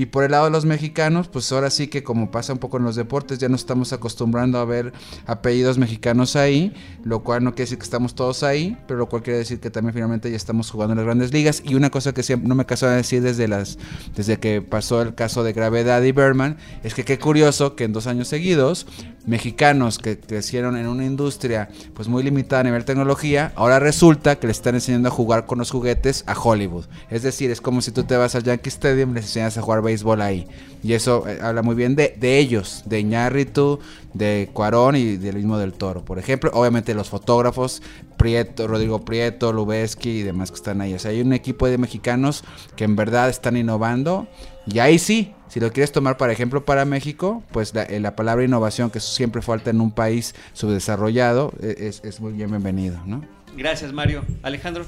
Y por el lado de los mexicanos, pues ahora sí que como pasa un poco en los deportes, ya nos estamos acostumbrando a ver apellidos mexicanos ahí, lo cual no quiere decir que estamos todos ahí, pero lo cual quiere decir que también finalmente ya estamos jugando en las grandes ligas. Y una cosa que siempre no me cansaba de decir desde las desde que pasó el caso de Gravedad y Berman, es que qué curioso que en dos años seguidos, mexicanos que crecieron en una industria pues muy limitada a nivel tecnología, ahora resulta que le están enseñando a jugar con los juguetes a Hollywood. Es decir, es como si tú te vas al Yankee Stadium y les enseñas a jugar béisbol ahí. Y eso eh, habla muy bien de, de ellos, de Iñárritu, de Cuarón y del mismo del Toro. Por ejemplo, obviamente los fotógrafos, Prieto, Rodrigo Prieto, Lubeski y demás que están ahí. O sea, hay un equipo de mexicanos que en verdad están innovando. Y ahí sí, si lo quieres tomar para ejemplo para México, pues la, eh, la palabra innovación, que siempre falta en un país subdesarrollado, eh, es, es muy bienvenido, ¿no? Gracias, Mario. Alejandro.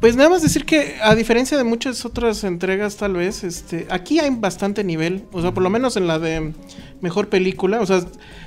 Pues nada más decir que a diferencia de muchas otras entregas tal vez, este, aquí hay bastante nivel, o sea, por lo menos en la de mejor película, o sea,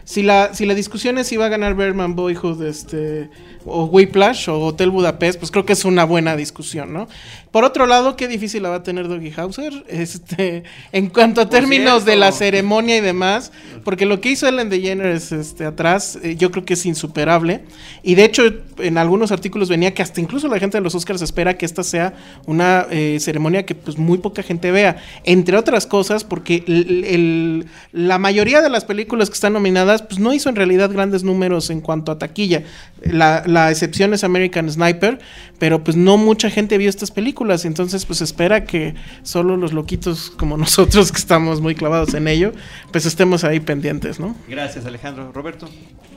si la si la discusión es si va a ganar Berman Boyhood este o Whiplash o Hotel Budapest, pues creo que es una buena discusión, ¿no? Por otro lado, qué difícil la va a tener Doggy Hauser, este, en cuanto a términos de la ceremonia y demás, porque lo que hizo Ellen DeGeneres este, atrás, eh, yo creo que es insuperable. Y de hecho, en algunos artículos venía que hasta incluso la gente de los Oscars espera que esta sea una eh, ceremonia que pues muy poca gente vea. Entre otras cosas, porque el- el- la mayoría de las películas que están nominadas, pues no hizo en realidad grandes números en cuanto a taquilla. La, la excepción es American Sniper, pero pues no mucha gente vio estas películas. Entonces, pues espera que solo los loquitos como nosotros que estamos muy clavados en ello, pues estemos ahí pendientes, ¿no? Gracias, Alejandro. Roberto.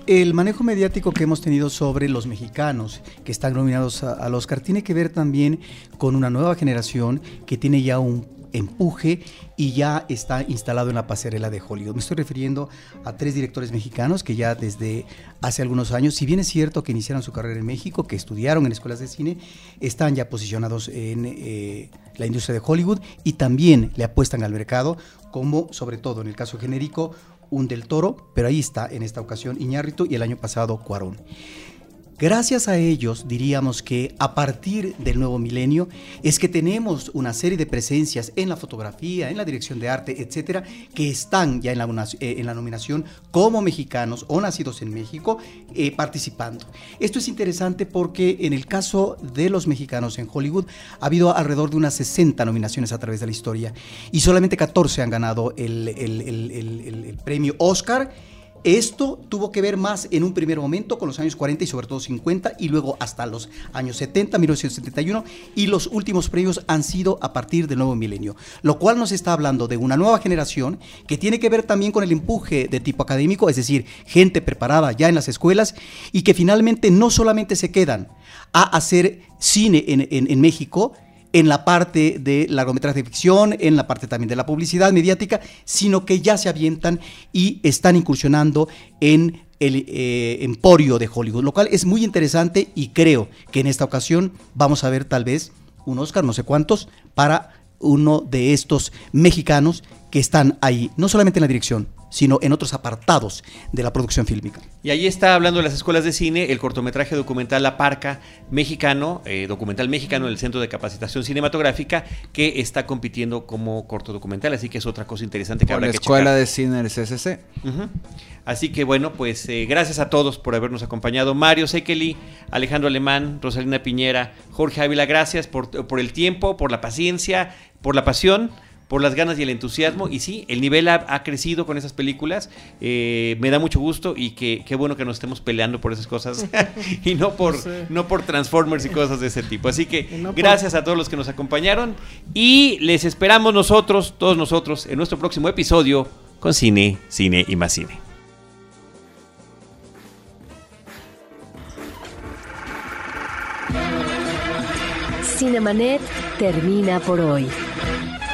El manejo mediático que hemos tenido sobre los mexicanos que están nominados a- al Oscar tiene que ver también con una nueva generación que tiene ya un empuje y ya está instalado en la pasarela de Hollywood. Me estoy refiriendo a tres directores mexicanos que ya desde hace algunos años, si bien es cierto que iniciaron su carrera en México, que estudiaron en escuelas de cine, están ya posicionados en eh, la industria de Hollywood y también le apuestan al mercado, como sobre todo en el caso genérico, un del Toro, pero ahí está en esta ocasión Iñárritu y el año pasado Cuarón. Gracias a ellos, diríamos que a partir del nuevo milenio es que tenemos una serie de presencias en la fotografía, en la dirección de arte, etcétera, que están ya en la, eh, nominación como mexicanos o nacidos en México eh, participando. Esto es interesante porque en el caso de los mexicanos en Hollywood ha habido alrededor de unas 60 nominaciones a través de la historia y solamente 14 han ganado el, el premio Oscar esto tuvo que ver más en un primer momento con los años 40 y sobre todo 50 y luego hasta los años 70, 1971 y los últimos premios han sido a partir del nuevo milenio, lo cual nos está hablando de una nueva generación que tiene que ver también con el empuje de tipo académico, es decir, gente preparada ya en las escuelas y que finalmente no solamente se quedan a hacer cine en, en México, en la parte de largometraje de ficción, en la parte también de la publicidad mediática, sino que ya se avientan y están incursionando en el eh, emporio de Hollywood, lo cual es muy interesante y creo que en esta ocasión vamos a ver tal vez un Oscar, no sé cuántos, para uno de estos mexicanos que están ahí, no solamente en la dirección, sino en otros apartados de la producción fílmica. Y ahí está hablando de las escuelas de cine, el cortometraje documental La Parca mexicano, eh, documental mexicano del Centro de Capacitación Cinematográfica, que está compitiendo como corto documental, así que es otra cosa interesante que habrá la que Escuela de Cine del CCC. Así que bueno, pues eh, gracias a todos por habernos acompañado. Mario Sekeli, Alejandro Alemán, Rosalina Piñera, Jorge Ávila, gracias por, por el tiempo, por la paciencia, por la pasión por las ganas y el entusiasmo. Y sí, el nivel ha, crecido con esas películas. Eh, me da mucho gusto y que, qué bueno que nos estemos peleando por esas cosas y no por, no por Transformers y cosas de ese tipo. Así que gracias a todos los que nos acompañaron y les esperamos nosotros, todos nosotros, en nuestro próximo episodio con Cine, Cine y más Cine. Cinemanet termina por hoy.